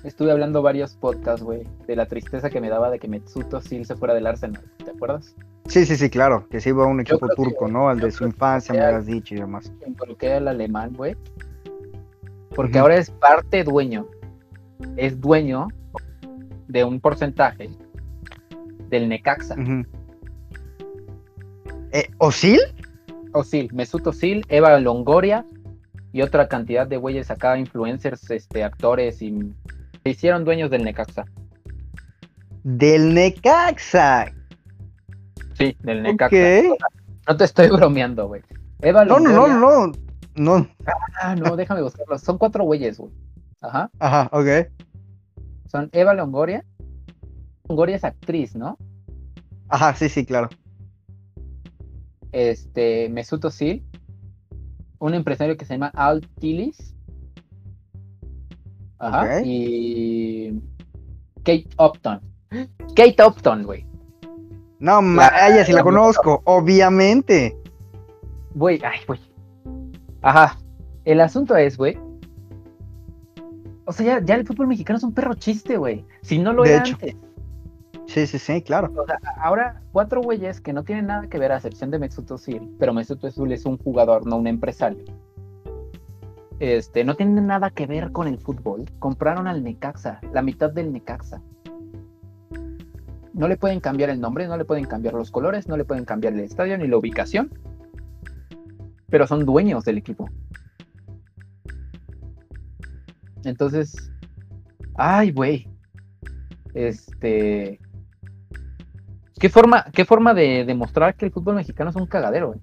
Speaker 2: estuve hablando varios podcasts, güey, de la tristeza que me daba de que Metsuto Sil se fuera del Arsenal, ¿te acuerdas?
Speaker 1: Sí, sí, sí, claro. Que se iba a un equipo
Speaker 2: que-
Speaker 1: turco, ¿no? Al de su infancia, me habías dicho y demás.
Speaker 2: Involucré al alemán, güey. Porque ahora es parte dueño, es dueño de un porcentaje del Necaxa.
Speaker 1: Ujú. Eh, ¿Osil?
Speaker 2: Osil, Mesut Özil, Eva Longoria y otra cantidad de güeyes acá, influencers, este, actores y se hicieron dueños del Necaxa.
Speaker 1: Del Necaxa.
Speaker 2: Sí, del Necaxa.
Speaker 1: Ok.
Speaker 2: No te estoy bromeando, güey. Eva
Speaker 1: No, no, no, no. No.
Speaker 2: Ah, no, déjame buscarlo. Son cuatro güeyes, güey. Ajá.
Speaker 1: Ajá, ok.
Speaker 2: Son Eva Longoria. Longoria es actriz, ¿no?
Speaker 1: Ajá, sí, sí, claro.
Speaker 2: Este, Mesut Özil. Un empresario que se llama Al Tillis. Ajá. Y Kate Upton. Kate Upton, güey.
Speaker 1: No, ma, ella sí la
Speaker 2: la-
Speaker 1: conozco, obviamente.
Speaker 2: Güey, ay, güey. Ajá. El asunto es, güey. O sea, ya, ya el fútbol mexicano es un perro chiste, güey. Si no lo
Speaker 1: De
Speaker 2: era
Speaker 1: hecho.
Speaker 2: antes.
Speaker 1: Sí, sí, sí, claro.
Speaker 2: Ahora cuatro güeyes que no tienen nada que ver a excepción de Mesut Özil, pero Mesut Özil es un jugador, no un empresario. Este, no tienen nada que ver con el fútbol. Compraron al Necaxa, la mitad del Necaxa. No le pueden cambiar el nombre, no le pueden cambiar los colores, no le pueden cambiar el estadio ni la ubicación. Pero son dueños del equipo. Entonces, ay, güey. Este, ¿Qué forma, qué forma de demostrar que el fútbol mexicano es un cagadero? güey?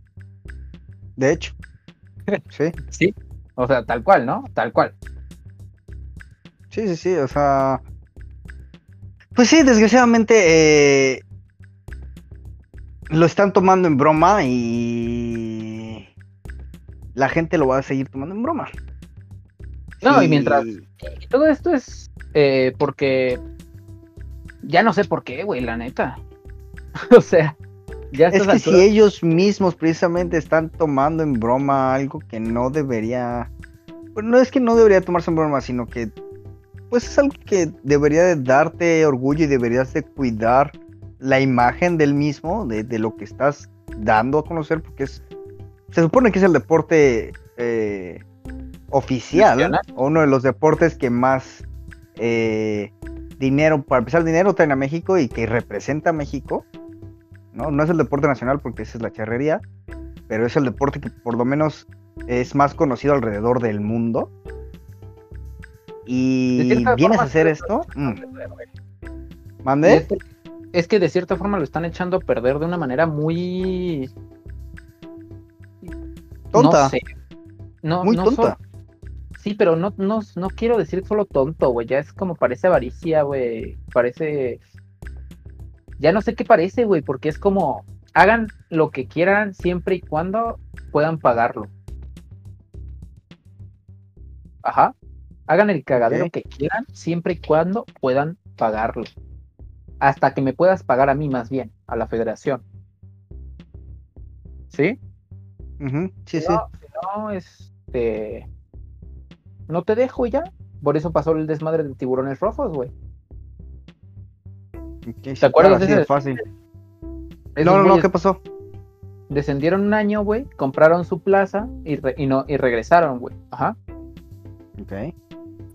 Speaker 1: De hecho. Sí,
Speaker 2: Sí. O sea, tal cual, ¿no? Tal cual.
Speaker 1: sí, sí, sí. O sea. Pues sí, desgraciadamente. eh, lo están tomando en broma y. La gente lo va a seguir tomando en broma.
Speaker 2: No, y mientras- todo esto es eh, porque Ya no sé por qué, güey, la neta. o sea, ya
Speaker 1: Es que si ellos mismos precisamente están tomando en broma algo que no debería. Pues no es que no debería tomarse en broma, sino que. Pues es algo que debería de darte orgullo y deberías de cuidar la imagen del mismo, de, de lo que estás dando a conocer, porque es. Se supone que es el deporte eh, oficial,
Speaker 2: Nacional.
Speaker 1: o uno de los deportes que más eh, dinero, para empezar, dinero traen a México y que representa a México. ¿no? No es el deporte nacional porque esa es la charrería, pero es el deporte que por lo menos es más conocido alrededor del mundo. Y vienes a hacer esto, mm, ¿mande?
Speaker 2: Es que, es que de cierta forma lo están echando a perder de una manera muy.
Speaker 1: Tonta,
Speaker 2: No sé. No,
Speaker 1: muy
Speaker 2: no
Speaker 1: tonta.
Speaker 2: Sí, pero no, no, no quiero decir solo tonto, güey. Ya es como parece avaricia, güey. Parece. Ya no sé qué parece, güey, porque es como. Hagan lo que quieran siempre y cuando puedan pagarlo. Ajá. Hagan el cagadero que quieran siempre y cuando puedan pagarlo. Hasta que me puedas pagar a mí más bien, a la federación. ¿Sí?
Speaker 1: Ujú, Sí, sí.
Speaker 2: no, si no, este. No te dejo y ya. Por eso pasó el desmadre de tiburones rojos, güey.
Speaker 1: Sí,
Speaker 2: acuerdas de ese-
Speaker 1: fácil.
Speaker 2: Esos
Speaker 1: No, no, no, ¿qué pasó?
Speaker 2: Descendieron un año, güey. Compraron su plaza y, re- y no, y regresaron, güey. Ajá.
Speaker 1: Ok.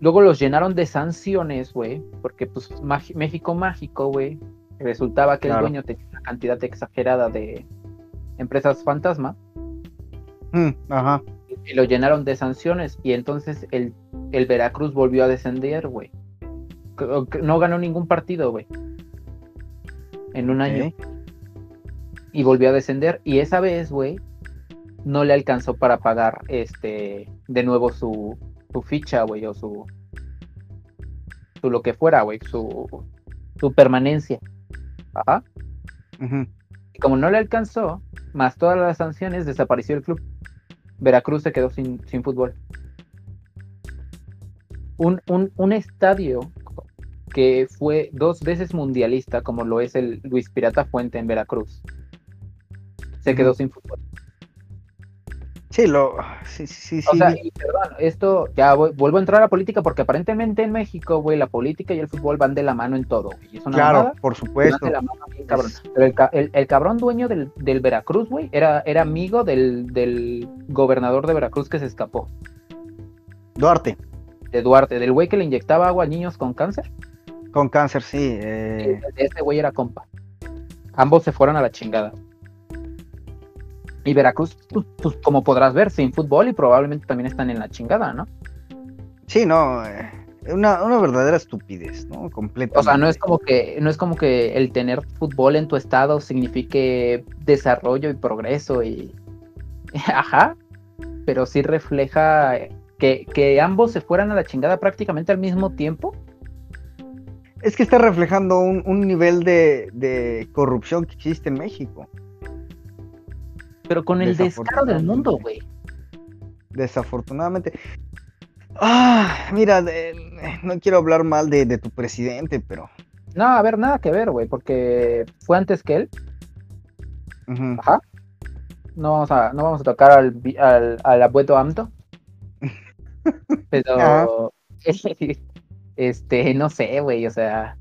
Speaker 2: Luego los llenaron de sanciones, güey. Porque, pues, México mágico, güey. Resultaba que
Speaker 1: Claro.
Speaker 2: el dueño tenía una cantidad exagerada de empresas fantasma.
Speaker 1: Mm, ajá.
Speaker 2: Y lo llenaron de sanciones y entonces el, el Veracruz volvió a descender, güey. No ganó ningún partido, güey. En un año. Y volvió a descender y esa vez, güey, no le alcanzó para pagar este de nuevo su, su ficha, güey, o su, su lo que fuera, güey, su, su permanencia. Ajá. Y como no le alcanzó, más todas las sanciones, desapareció el club. Veracruz se quedó sin, sin fútbol. Un, un, un estadio que fue dos veces mundialista, como lo es el Luis Pirata Fuente en Veracruz, se quedó sin fútbol.
Speaker 1: Sí, lo. Sí, sí, sí.
Speaker 2: O
Speaker 1: sí,
Speaker 2: sea, y perdón, esto ya voy- vuelvo a entrar a la política porque aparentemente en México, güey, la política y el fútbol van de la mano en todo, güey. y Es una
Speaker 1: claro,
Speaker 2: mamada,
Speaker 1: por supuesto.
Speaker 2: de la mano cabrón. Pero el, el- el cabrón dueño del, del Veracruz, güey, era, era amigo del, del gobernador de Veracruz que se escapó,
Speaker 1: Duarte,
Speaker 2: de Duarte, del güey que le inyectaba agua a niños con cáncer.
Speaker 1: con cáncer, sí. eh,
Speaker 2: este güey era compa. Ambos se fueron a la chingada. Y Veracruz, pues, pues, como podrás ver, sin fútbol y probablemente también están en la chingada, ¿no?
Speaker 1: Sí, no. eh, una, una verdadera estupidez, ¿no? Completamente.
Speaker 2: O sea, no es como que, no es como que el tener fútbol en tu estado signifique desarrollo y progreso y. Ajá. Pero sí refleja que, que ambos se fueran a la chingada prácticamente al mismo tiempo.
Speaker 1: Es que está reflejando un, un nivel de, de corrupción que existe en México.
Speaker 2: Pero con el descaro del mundo, güey.
Speaker 1: Desafortunadamente. Ah, mira, de- no quiero hablar mal de, de tu presidente, pero.
Speaker 2: No, a ver, nada que ver, güey, porque fue antes que él.
Speaker 1: ujú.
Speaker 2: Ajá. No vamos a, no vamos a tocar al, al, al abuelo Amto. Pero. Este, no sé, güey, o sea.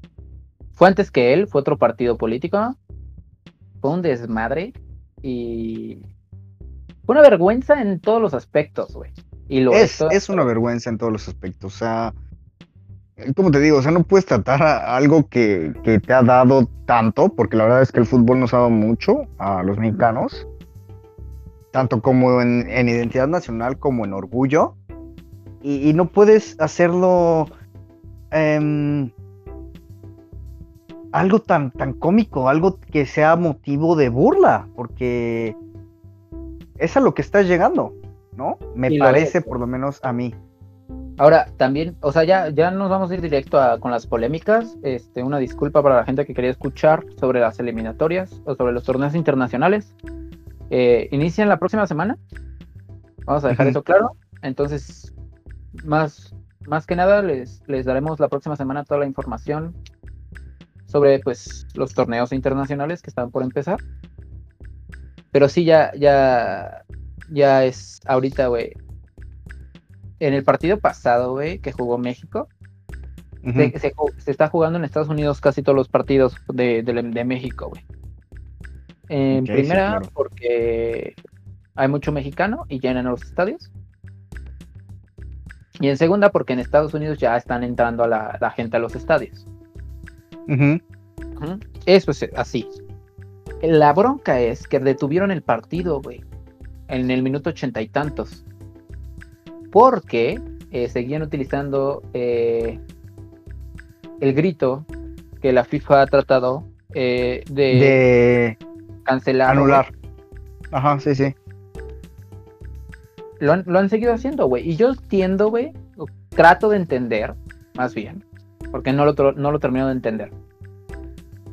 Speaker 2: Fue antes que él, fue otro partido político. ¿no? Fue un desmadre. Y. Fue una vergüenza en todos los aspectos, güey. Y lo
Speaker 1: Es, es una vergüenza en todos los aspectos. O sea, como te digo, o sea, no puedes tratar a algo que, que te ha dado tanto, porque la verdad es que el fútbol nos ha dado mucho a los mexicanos, tanto como en, en identidad nacional como en orgullo, y, y no puedes hacerlo em, algo tan, tan cómico, algo que sea motivo de burla, porque es a lo que estás llegando, ¿no? Me
Speaker 2: Y
Speaker 1: parece, por lo menos a mí.
Speaker 2: Ahora, también, o sea, ya, ya nos vamos a ir directo a- con las polémicas. Este, una disculpa para la gente que quería escuchar sobre las eliminatorias o sobre los torneos internacionales. Eh, inician la próxima semana. Vamos a dejar eso claro. Entonces, más, más que nada, les, les daremos la próxima semana toda la información sobre pues los torneos internacionales que estaban por empezar. Pero sí, ya, ya, ya es ahorita, güey. En el partido pasado, güey, que jugó México, se, está jugando en Estados Unidos casi todos los partidos de, de, México, güey. En primera, porque hay mucho mexicano y llenan los estadios. Y en segunda, porque en Estados Unidos ya están entrando a la, gente a los estadios. Eso es así. La bronca es que detuvieron el partido, güey. En el minuto ochenta y tantos. Porque eh, seguían utilizando eh, el grito que la FIFA ha tratado eh, de, cancelar.
Speaker 1: Anular. Ajá, sí, sí.
Speaker 2: Lo han, seguido haciendo, güey. Y yo entiendo, güey. Trato de entender, más bien. Porque no lo, no lo termino de entender.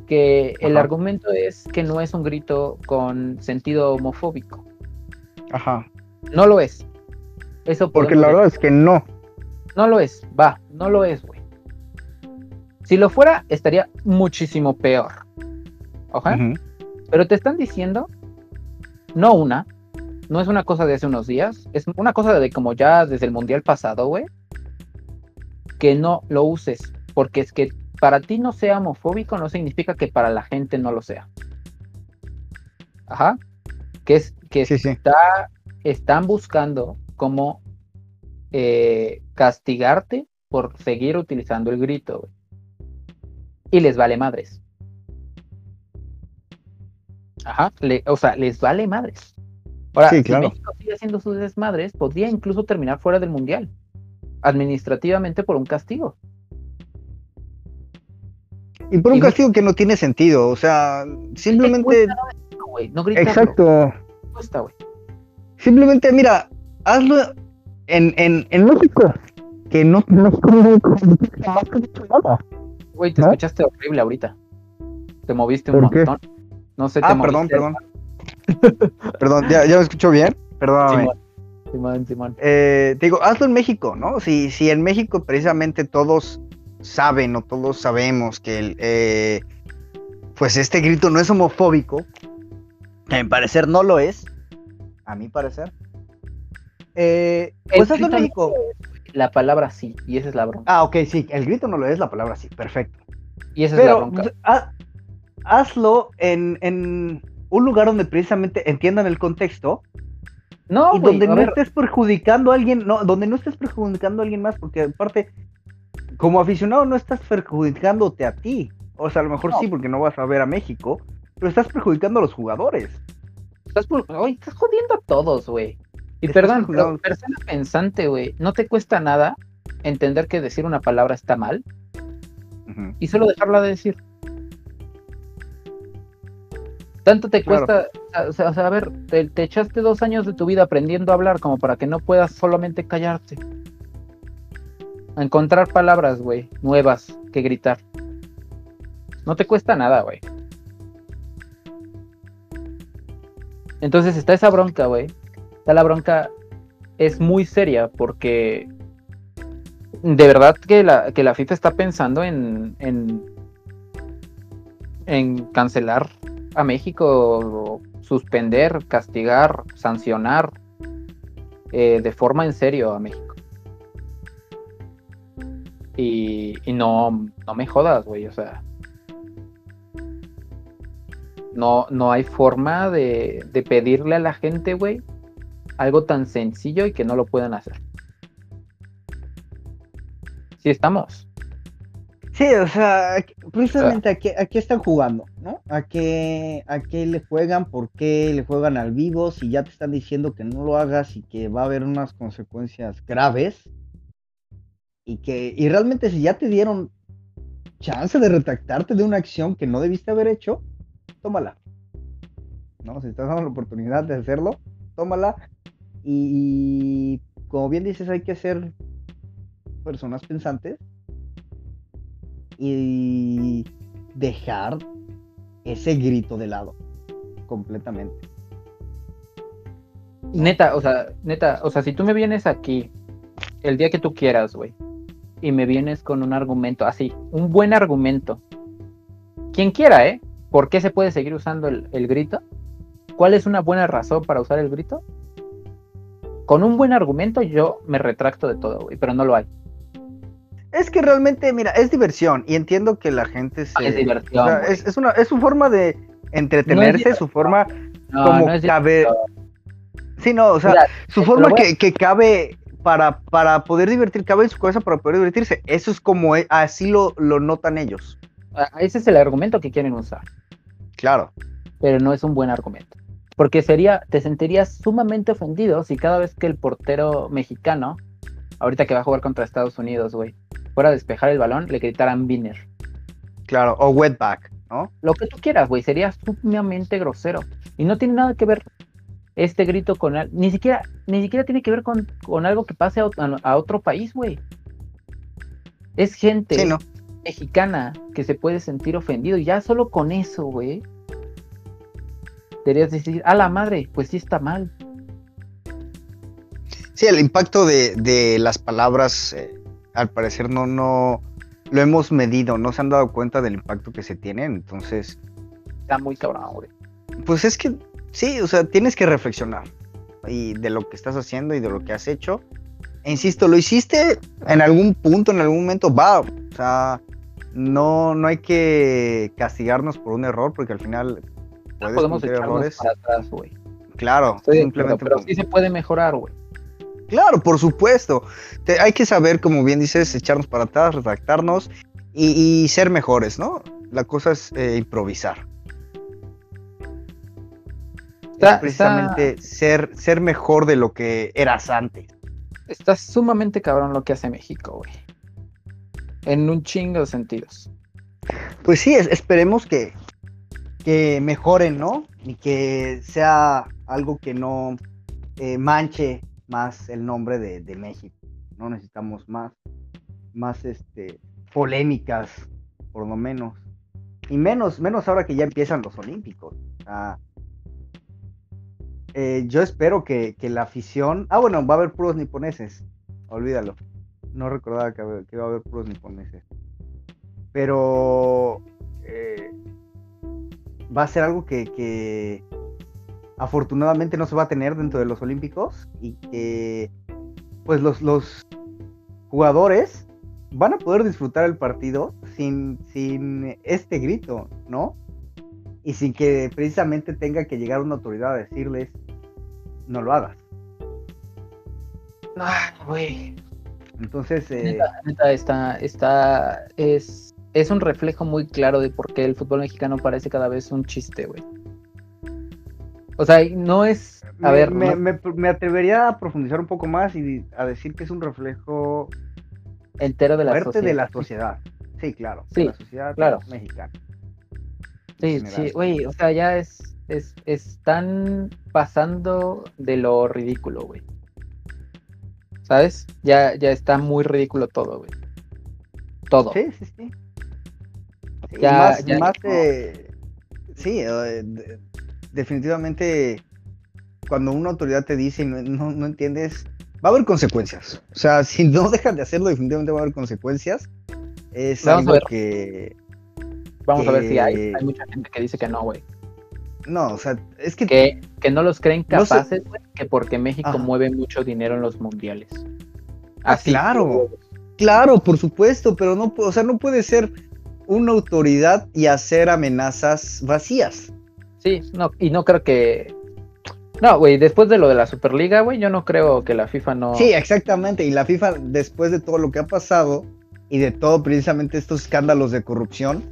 Speaker 2: Que el argumento es que no es un grito con sentido homofóbico.
Speaker 1: Ajá.
Speaker 2: No lo es. Eso
Speaker 1: Porque la verdad es que no.
Speaker 2: No lo es, va, no lo es, güey. Si lo fuera, estaría muchísimo peor. Ojalá. Pero te están diciendo, no una, no es una cosa de hace unos días, es una cosa de como ya desde el mundial pasado, güey, que no lo uses, porque es que para ti no sea homofóbico no significa que para la gente no lo sea. Ajá. Que es que Está, están buscando cómo eh, castigarte por seguir utilizando el grito, güey y les vale madres. Ajá, o sea, les vale madres. Ahora, si México sigue haciendo sus desmadres, podría incluso terminar fuera del mundial, administrativamente por un castigo.
Speaker 1: Y por un castigo que no tiene sentido, o sea, simplemente.
Speaker 2: No,
Speaker 1: Exacto. Simplemente, mira, hazlo en, en, en México, que no, no es como,
Speaker 2: nada. Güey, te escuchaste horrible ahorita. Te moviste un montón. No sé, te
Speaker 1: ah, perdón, perdón. perdón, ¿ya, ¿ya me escucho bien? Perdóname.
Speaker 2: Simón, Simón,
Speaker 1: Eh, te digo, hazlo en México, ¿no? Si, si en México precisamente todos saben o todos sabemos que el, eh, pues este grito no es homofóbico, a mi parecer no lo es, a mi parecer. Eh, pues en México.
Speaker 2: La palabra sí, y esa es la broma.
Speaker 1: Ah, ok, sí, el grito no lo es, la palabra sí, perfecto.
Speaker 2: Y esa es la bronca.
Speaker 1: Pues, hazlo en, un lugar donde precisamente entiendan el contexto. No, y donde no estés perjudicando a alguien, no, donde no estés perjudicando a alguien más, porque aparte, como aficionado no estás perjudicándote a ti. O sea, a lo mejor sí, porque no vas a ver a México, pero estás perjudicando a los jugadores.
Speaker 2: Estás, estás jodiendo a todos, güey. Y perdón, pero persona pensante, güey, ¿no te cuesta nada entender que decir una palabra está mal? Y solo dejarla de decir. Tanto te cuesta, o sea, a ver, te, echaste dos años de tu vida aprendiendo a hablar como para que no puedas solamente callarte. A encontrar palabras, güey, nuevas que gritar. No te cuesta nada, güey. Entonces está esa bronca, güey, la bronca es muy seria porque de verdad que la, que la FIFA está pensando en, en, cancelar a México, suspender, castigar, sancionar eh, de forma en serio a México. Y, no, no me jodas, güey, o sea. No, no hay forma de, de pedirle a la gente, güey, algo tan sencillo y que no lo puedan hacer. Sí estamos.
Speaker 1: Sí, o sea, precisamente aquí, aquí están jugando, ¿no? ¿A qué, ¿A qué le juegan? ¿Por qué le juegan al vivo? Si ya te están diciendo que no lo hagas y que va a haber unas consecuencias graves. Y que, y realmente si ya te dieron chance de retractarte de una acción que no debiste haber hecho, tómala. ¿No? Si estás dando la oportunidad de hacerlo, tómala y, como bien dices, hay que ser personas pensantes y dejar ese grito de lado completamente.
Speaker 2: Neta, o sea, neta, o sea, si tú me vienes aquí el día que tú quieras, güey, y me vienes con un argumento así, un buen argumento, quien quiera, ¿eh? ¿Por qué se puede seguir usando el, el grito? ¿Cuál es una buena razón para usar el grito? Con un buen argumento yo me retracto de todo, güey, pero no lo hay.
Speaker 1: Es que realmente, mira, es diversión y entiendo que la gente se...
Speaker 2: Es diversión,
Speaker 1: o sea,
Speaker 2: güey.
Speaker 1: es, es una, es su forma de entretenerse, su forma
Speaker 2: No,
Speaker 1: como
Speaker 2: no
Speaker 1: cabe... Sí, no, o sea,
Speaker 2: Mira,
Speaker 1: su forma que, que cabe para, para poder divertir, cabe en su cabeza para poder divertirse. Eso es como e- así lo, lo notan ellos.
Speaker 2: Ese es el argumento que quieren usar,
Speaker 1: Claro.
Speaker 2: pero no es un buen argumento. Porque sería, te sentirías sumamente ofendido si cada vez que el portero mexicano, ahorita que va a jugar contra Estados Unidos, güey, fuera a despejar el balón, le gritaran Winner.
Speaker 1: Claro, o wetback, ¿no?
Speaker 2: Lo que tú quieras, güey, sería sumamente grosero. Y no tiene nada que ver este grito con ni siquiera, ni siquiera tiene que ver con, con algo que pase a, ot- a otro país, güey. Es gente
Speaker 1: Sí, ¿no?
Speaker 2: mexicana que se puede sentir ofendido. Y ya solo con eso, güey. Deberías decir, a la madre, pues sí está mal.
Speaker 1: Sí, el impacto de, de las palabras, eh, al parecer no, no lo hemos medido, no se han dado cuenta del impacto que se tiene. Entonces,
Speaker 2: Está muy cabrón, güey.
Speaker 1: pues es que sí, o sea, tienes que reflexionar y de lo que estás haciendo y de lo que has hecho. E insisto, lo hiciste en algún punto, en algún momento, va. O sea, no, no hay que castigarnos por un error, porque al final
Speaker 2: No podemos echarnos
Speaker 1: errores.
Speaker 2: para atrás, güey.
Speaker 1: Claro, simplemente.
Speaker 2: Pero sí se puede mejorar, güey.
Speaker 1: Claro, por supuesto. Te- hay que saber, como bien dices, echarnos para atrás, redactarnos y, y ser mejores, ¿no? La cosa es eh, improvisar.
Speaker 2: Está-
Speaker 1: precisamente ser, ser mejor de lo que eras antes.
Speaker 2: Está sumamente cabrón lo que hace México, güey. En un chingo de sentidos.
Speaker 1: Pues sí, es- esperemos que, que mejoren, ¿no? Y que sea algo que no eh, manche más el nombre de, de México. No necesitamos más, más este, polémicas, por lo menos. Y menos, menos ahora que ya empiezan los Olímpicos. O sea, eh, yo espero que, que la afición. Ah, bueno, va a haber puros niponeses. Olvídalo. No recordaba que, que iba a haber puros niponeses. Pero eh, va a ser algo que, que afortunadamente no se va a tener dentro de los Olímpicos y que pues los, los jugadores van a poder disfrutar el partido sin, sin este grito, ¿no? Y sin que precisamente tenga que llegar una autoridad a decirles no lo hagas.
Speaker 2: Ah, güey.
Speaker 1: Entonces, eh,
Speaker 2: Neta, neta, está, está, es, es un reflejo muy claro de por qué el fútbol mexicano parece cada vez un chiste, güey. O sea, no es, a
Speaker 1: me,
Speaker 2: ver,
Speaker 1: me,
Speaker 2: no-
Speaker 1: me- me atrevería a profundizar un poco más y a decir que es un reflejo
Speaker 2: entero de la
Speaker 1: fuerte
Speaker 2: sociedad.
Speaker 1: de la sociedad. Sí, claro.
Speaker 2: Sí,
Speaker 1: de la sociedad
Speaker 2: claro.
Speaker 1: mexicana.
Speaker 2: Sí, sí, güey, o sea, ya es, es, están pasando de lo ridículo, güey. ¿Sabes? Ya, ya está muy ridículo todo, güey. Todo.
Speaker 1: Sí, sí, sí. Sí,
Speaker 2: Ya-
Speaker 1: más,
Speaker 2: ya
Speaker 1: más, sí, eh, de- definitivamente cuando una autoridad te dice y no, no- no entiendes, va a haber consecuencias. O sea, si no dejas de hacerlo, definitivamente va a haber consecuencias. Es
Speaker 2: Vamos
Speaker 1: algo que...
Speaker 2: Vamos a ver si hay. mucha gente que dice que no, güey.
Speaker 1: No, o sea, es que...
Speaker 2: Que, que no los creen
Speaker 1: No sé.
Speaker 2: capaces, güey, que porque México
Speaker 1: Ajá.
Speaker 2: mueve mucho dinero en los mundiales.
Speaker 1: Ah, claro. Claro, por supuesto, pero no, o sea, no puede ser una autoridad y hacer amenazas vacías.
Speaker 2: Sí, no, y no creo que. No, güey, después de lo de la Superliga, güey, yo no creo que la FIFA no.
Speaker 1: Sí, exactamente. Y la FIFA, después de todo lo que ha pasado y de todo precisamente estos escándalos de corrupción,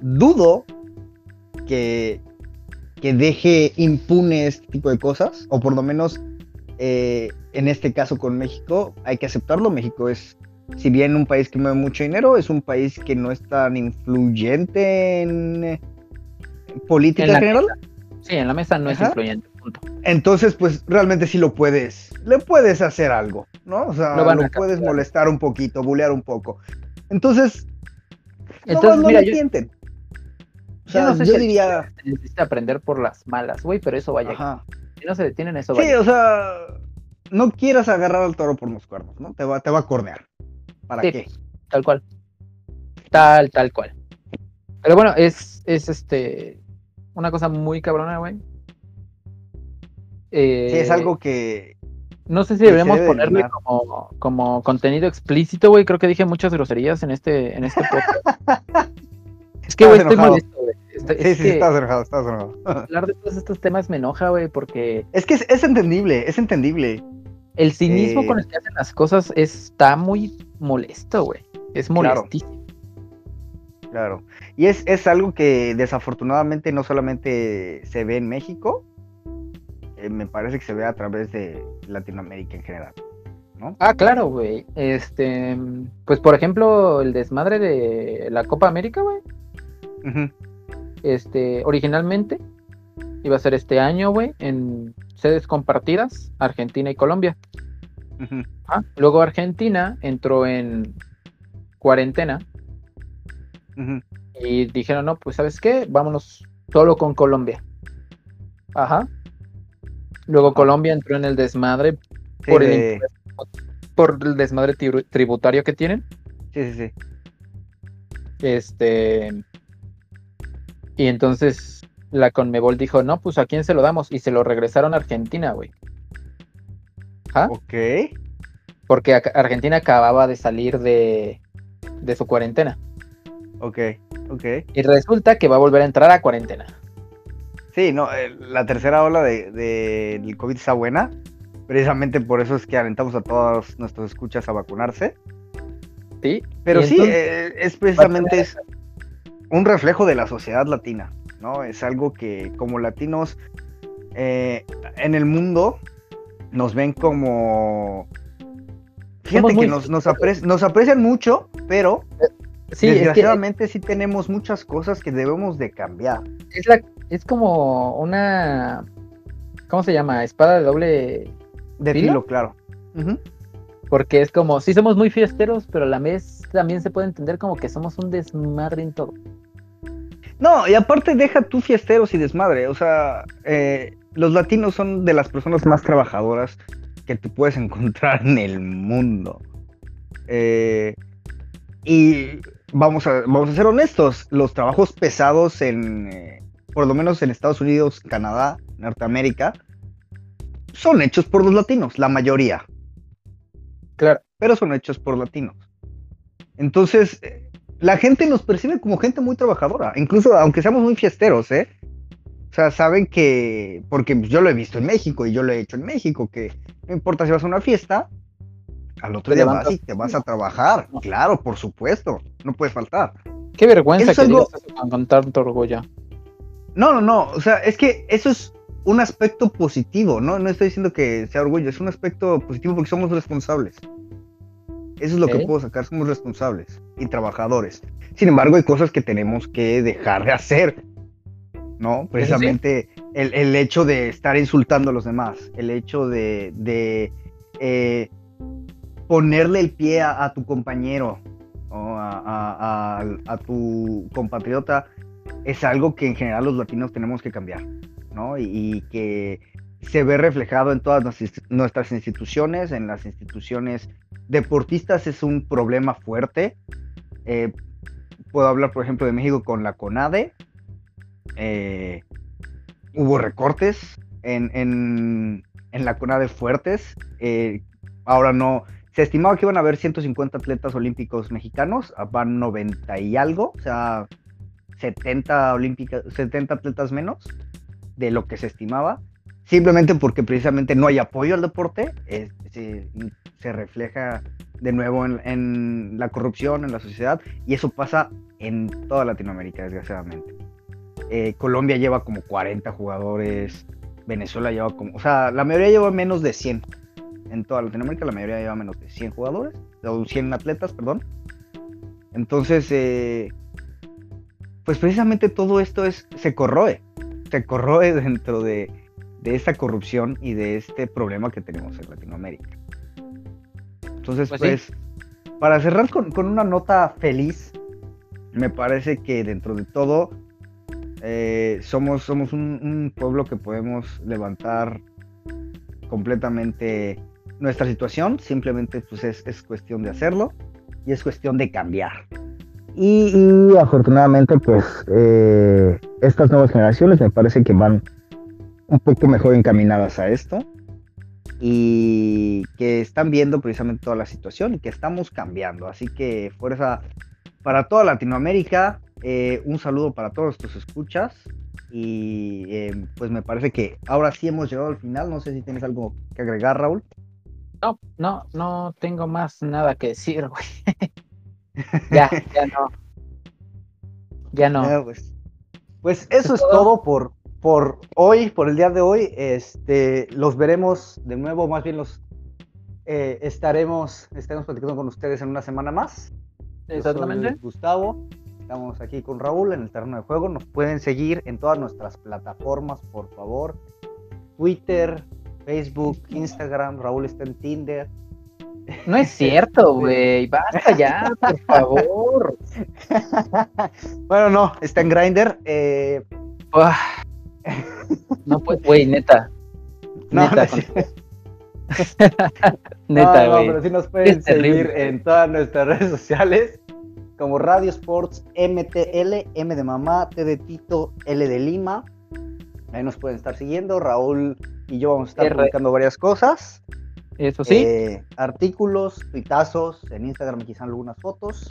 Speaker 1: dudo que, que deje impune este tipo de cosas, o por lo menos eh, en este caso con México, hay que aceptarlo. México es, si bien un país que mueve mucho dinero, es un país que no es tan influyente en eh, política
Speaker 2: En la
Speaker 1: general.
Speaker 2: Sí, en la mesa no es influyente, punto.
Speaker 1: Entonces, pues realmente sí lo puedes, le puedes hacer algo, ¿no? O sea,
Speaker 2: Lo
Speaker 1: puedes molestar un poquito, bulear un poco. Entonces,
Speaker 2: Entonces,
Speaker 1: no, no
Speaker 2: mira, yo, yo no sé
Speaker 1: yo
Speaker 2: si
Speaker 1: diría,
Speaker 2: se necesita aprender por las malas, güey, pero eso vaya.
Speaker 1: ajá.
Speaker 2: Si no se detienen, eso
Speaker 1: Sí,
Speaker 2: vaya.
Speaker 1: o sea, no quieras agarrar al toro por los cuernos, ¿no? Te va, te va a cornear. ¿Para
Speaker 2: Sí.
Speaker 1: qué?
Speaker 2: Tal cual. Tal, tal cual. Pero bueno, es, es este una cosa muy cabrona, güey.
Speaker 1: sí, es
Speaker 2: Eh,
Speaker 1: algo que...
Speaker 2: No sé si deberíamos
Speaker 1: debe
Speaker 2: ponerle como, como contenido explícito, güey. Creo que dije muchas groserías en este, en este podcast. Es que, güey, estoy molesto, güey.
Speaker 1: Sí,
Speaker 2: es
Speaker 1: sí,
Speaker 2: que
Speaker 1: estás enojado, estás enojado.
Speaker 2: hablar de todos estos temas me enoja, güey, porque
Speaker 1: Es que es, es entendible, es entendible.
Speaker 2: el cinismo
Speaker 1: Eh,
Speaker 2: con el que hacen las cosas está muy molesto, güey. Es
Speaker 1: Claro.
Speaker 2: molestísimo.
Speaker 1: Claro. Y es, es algo que desafortunadamente no solamente se ve en México, eh, me parece que se ve a través de Latinoamérica en general. ¿no?
Speaker 2: Ah, claro, güey. Este, pues por ejemplo, el desmadre de la Copa América, güey. Este, originalmente iba a ser este año, güey, en sedes compartidas, Argentina y Colombia. Ah, Luego Argentina entró en cuarentena y dijeron, no, pues ¿sabes qué? Vámonos solo con Colombia. Ajá. Luego Colombia entró en el desmadre
Speaker 1: Sí,
Speaker 2: por, el,
Speaker 1: de-
Speaker 2: impuesto- por el desmadre tri- tributario que tienen.
Speaker 1: sí, sí, sí.
Speaker 2: Este. Y entonces la Conmebol dijo, no, pues a quién se lo damos. Y se lo regresaron a Argentina, güey. Ajá.
Speaker 1: Ok.
Speaker 2: Porque Argentina acababa de salir de, de su cuarentena.
Speaker 1: Ok, ok.
Speaker 2: Y resulta que va a volver a entrar a cuarentena.
Speaker 1: Sí, no, eh, la tercera ola de, de- del COVID está buena. Precisamente por eso es que alentamos a todos nuestros escuchas a vacunarse.
Speaker 2: ¿Sí?
Speaker 1: Pero sí,
Speaker 2: entonces-
Speaker 1: eh, es precisamente es un reflejo de la sociedad latina, ¿no? Es algo que como latinos eh, en el mundo nos ven como... Fíjate
Speaker 2: muy
Speaker 1: que nos, nos, nos aprecian mucho, pero
Speaker 2: Sí, es que
Speaker 1: desgraciadamente sí tenemos muchas cosas que debemos de cambiar.
Speaker 2: es, la, es como una. ¿Cómo se llama? Espada de doble.
Speaker 1: De
Speaker 2: ¿Filo?
Speaker 1: filo, claro. Ujú.
Speaker 2: Porque es como, sí somos muy fiesteros, pero a la vez también se puede entender como que somos un desmadre en todo.
Speaker 1: No, y aparte deja tú fiesteros y desmadre. O sea, eh, los latinos son de las personas más trabajadoras que tú puedes encontrar en el mundo. Eh, y vamos a, vamos a ser honestos, los trabajos pesados en, eh, por lo menos en Estados Unidos, Canadá, Norteamérica, son hechos por los latinos, la mayoría
Speaker 2: Claro.
Speaker 1: pero son hechos por latinos. Entonces, eh, la gente nos percibe como gente muy trabajadora, incluso aunque seamos muy fiesteros, ¿eh? O sea, saben que, porque yo lo he visto en México y yo lo he hecho en México, que no importa si vas a una fiesta, al otro día vas y te vas a trabajar. Claro, por supuesto, no puede faltar.
Speaker 2: Qué vergüenza
Speaker 1: Eso
Speaker 2: que
Speaker 1: algo-
Speaker 2: con tanto orgullo.
Speaker 1: No, no, no, o sea, es que eso es un aspecto positivo, ¿no? No estoy diciendo que sea orgullo, es un aspecto positivo porque somos responsables. Eso es lo que puedo sacar, somos responsables y trabajadores. Sin embargo, hay cosas que tenemos que dejar de hacer, ¿no? Precisamente el, el hecho de estar insultando a los demás, el hecho de, de, eh, ponerle el pie a, a tu compañero o a, a- a- a tu compatriota es algo que en general los latinos tenemos que cambiar, Y, que se ve reflejado en todas nuestras instituciones, en las instituciones deportistas es un problema fuerte. Eh, puedo hablar, por ejemplo, de México con la CONADE. Eh, hubo recortes en, en- en la CONADE fuertes. Eh, ahora no. Se estimaba que iban a haber 150 atletas olímpicos mexicanos, ah, van 90 y algo, o sea, 70, olímpica- 70 atletas menos de lo que se estimaba, simplemente porque precisamente no hay apoyo al deporte, se, se refleja de nuevo en, en la corrupción en la sociedad y eso pasa en toda Latinoamérica, desgraciadamente. Eh, Colombia lleva como 40 jugadores, Venezuela lleva como, o sea, la mayoría lleva menos de 100. En toda Latinoamérica la mayoría lleva menos de 100 jugadores, o 100 atletas, perdón. Entonces, eh, pues precisamente todo esto es, se corroe, se corroe dentro de, de esta corrupción y de este problema que tenemos en Latinoamérica. Entonces,
Speaker 2: Pues
Speaker 1: pues,
Speaker 2: sí.
Speaker 1: para cerrar con, con una nota feliz, me parece que dentro de todo eh, somos, somos un, un pueblo que podemos levantar completamente nuestra situación, simplemente pues es, es cuestión de hacerlo y es cuestión de cambiar.
Speaker 3: Y, afortunadamente, pues eh, estas nuevas generaciones me parece que van un poco mejor encaminadas a esto y que están viendo precisamente toda la situación y que estamos cambiando. Así que fuerza para toda Latinoamérica, eh, un saludo para todos tus escuchas y eh, pues me parece que ahora sí hemos llegado al final. No sé si tienes algo que agregar, Raúl.
Speaker 2: No, no, no tengo más nada que decir, güey. ya, ya no. Ya no.
Speaker 1: pues, pues, eso es todo por, por hoy, por el día de hoy. Este, los veremos de nuevo, más bien los eh, estaremos, estaremos platicando con ustedes en una semana más.
Speaker 2: Exactamente.
Speaker 1: Gustavo, estamos aquí con Raúl en el terreno de juego. Nos pueden seguir en todas nuestras plataformas, por favor. Twitter, Facebook, Instagram, Raúl está en Tinder.
Speaker 2: No es cierto, güey. Basta ya, por favor.
Speaker 1: bueno, no, está en Grinder. Eh...
Speaker 2: No, pues, güey, neta.
Speaker 1: No,
Speaker 2: neta,
Speaker 1: neta, no, no, pero sí nos pueden seguir en todas nuestras redes sociales como Radio Sports MTL, M de mamá, T de Tito, L de Lima. Ahí nos pueden estar siguiendo. Raúl y yo vamos a estar publicando varias cosas.
Speaker 2: Eso sí.
Speaker 1: Eh, artículos, tuitazos, en Instagram quizás algunas fotos.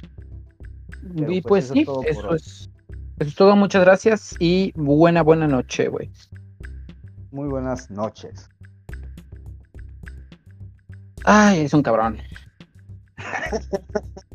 Speaker 2: Y pues, pues sí, eso es, eso es todo. Muchas gracias y buena, buena noche, güey.
Speaker 1: Muy buenas noches.
Speaker 2: Ay, es un cabrón.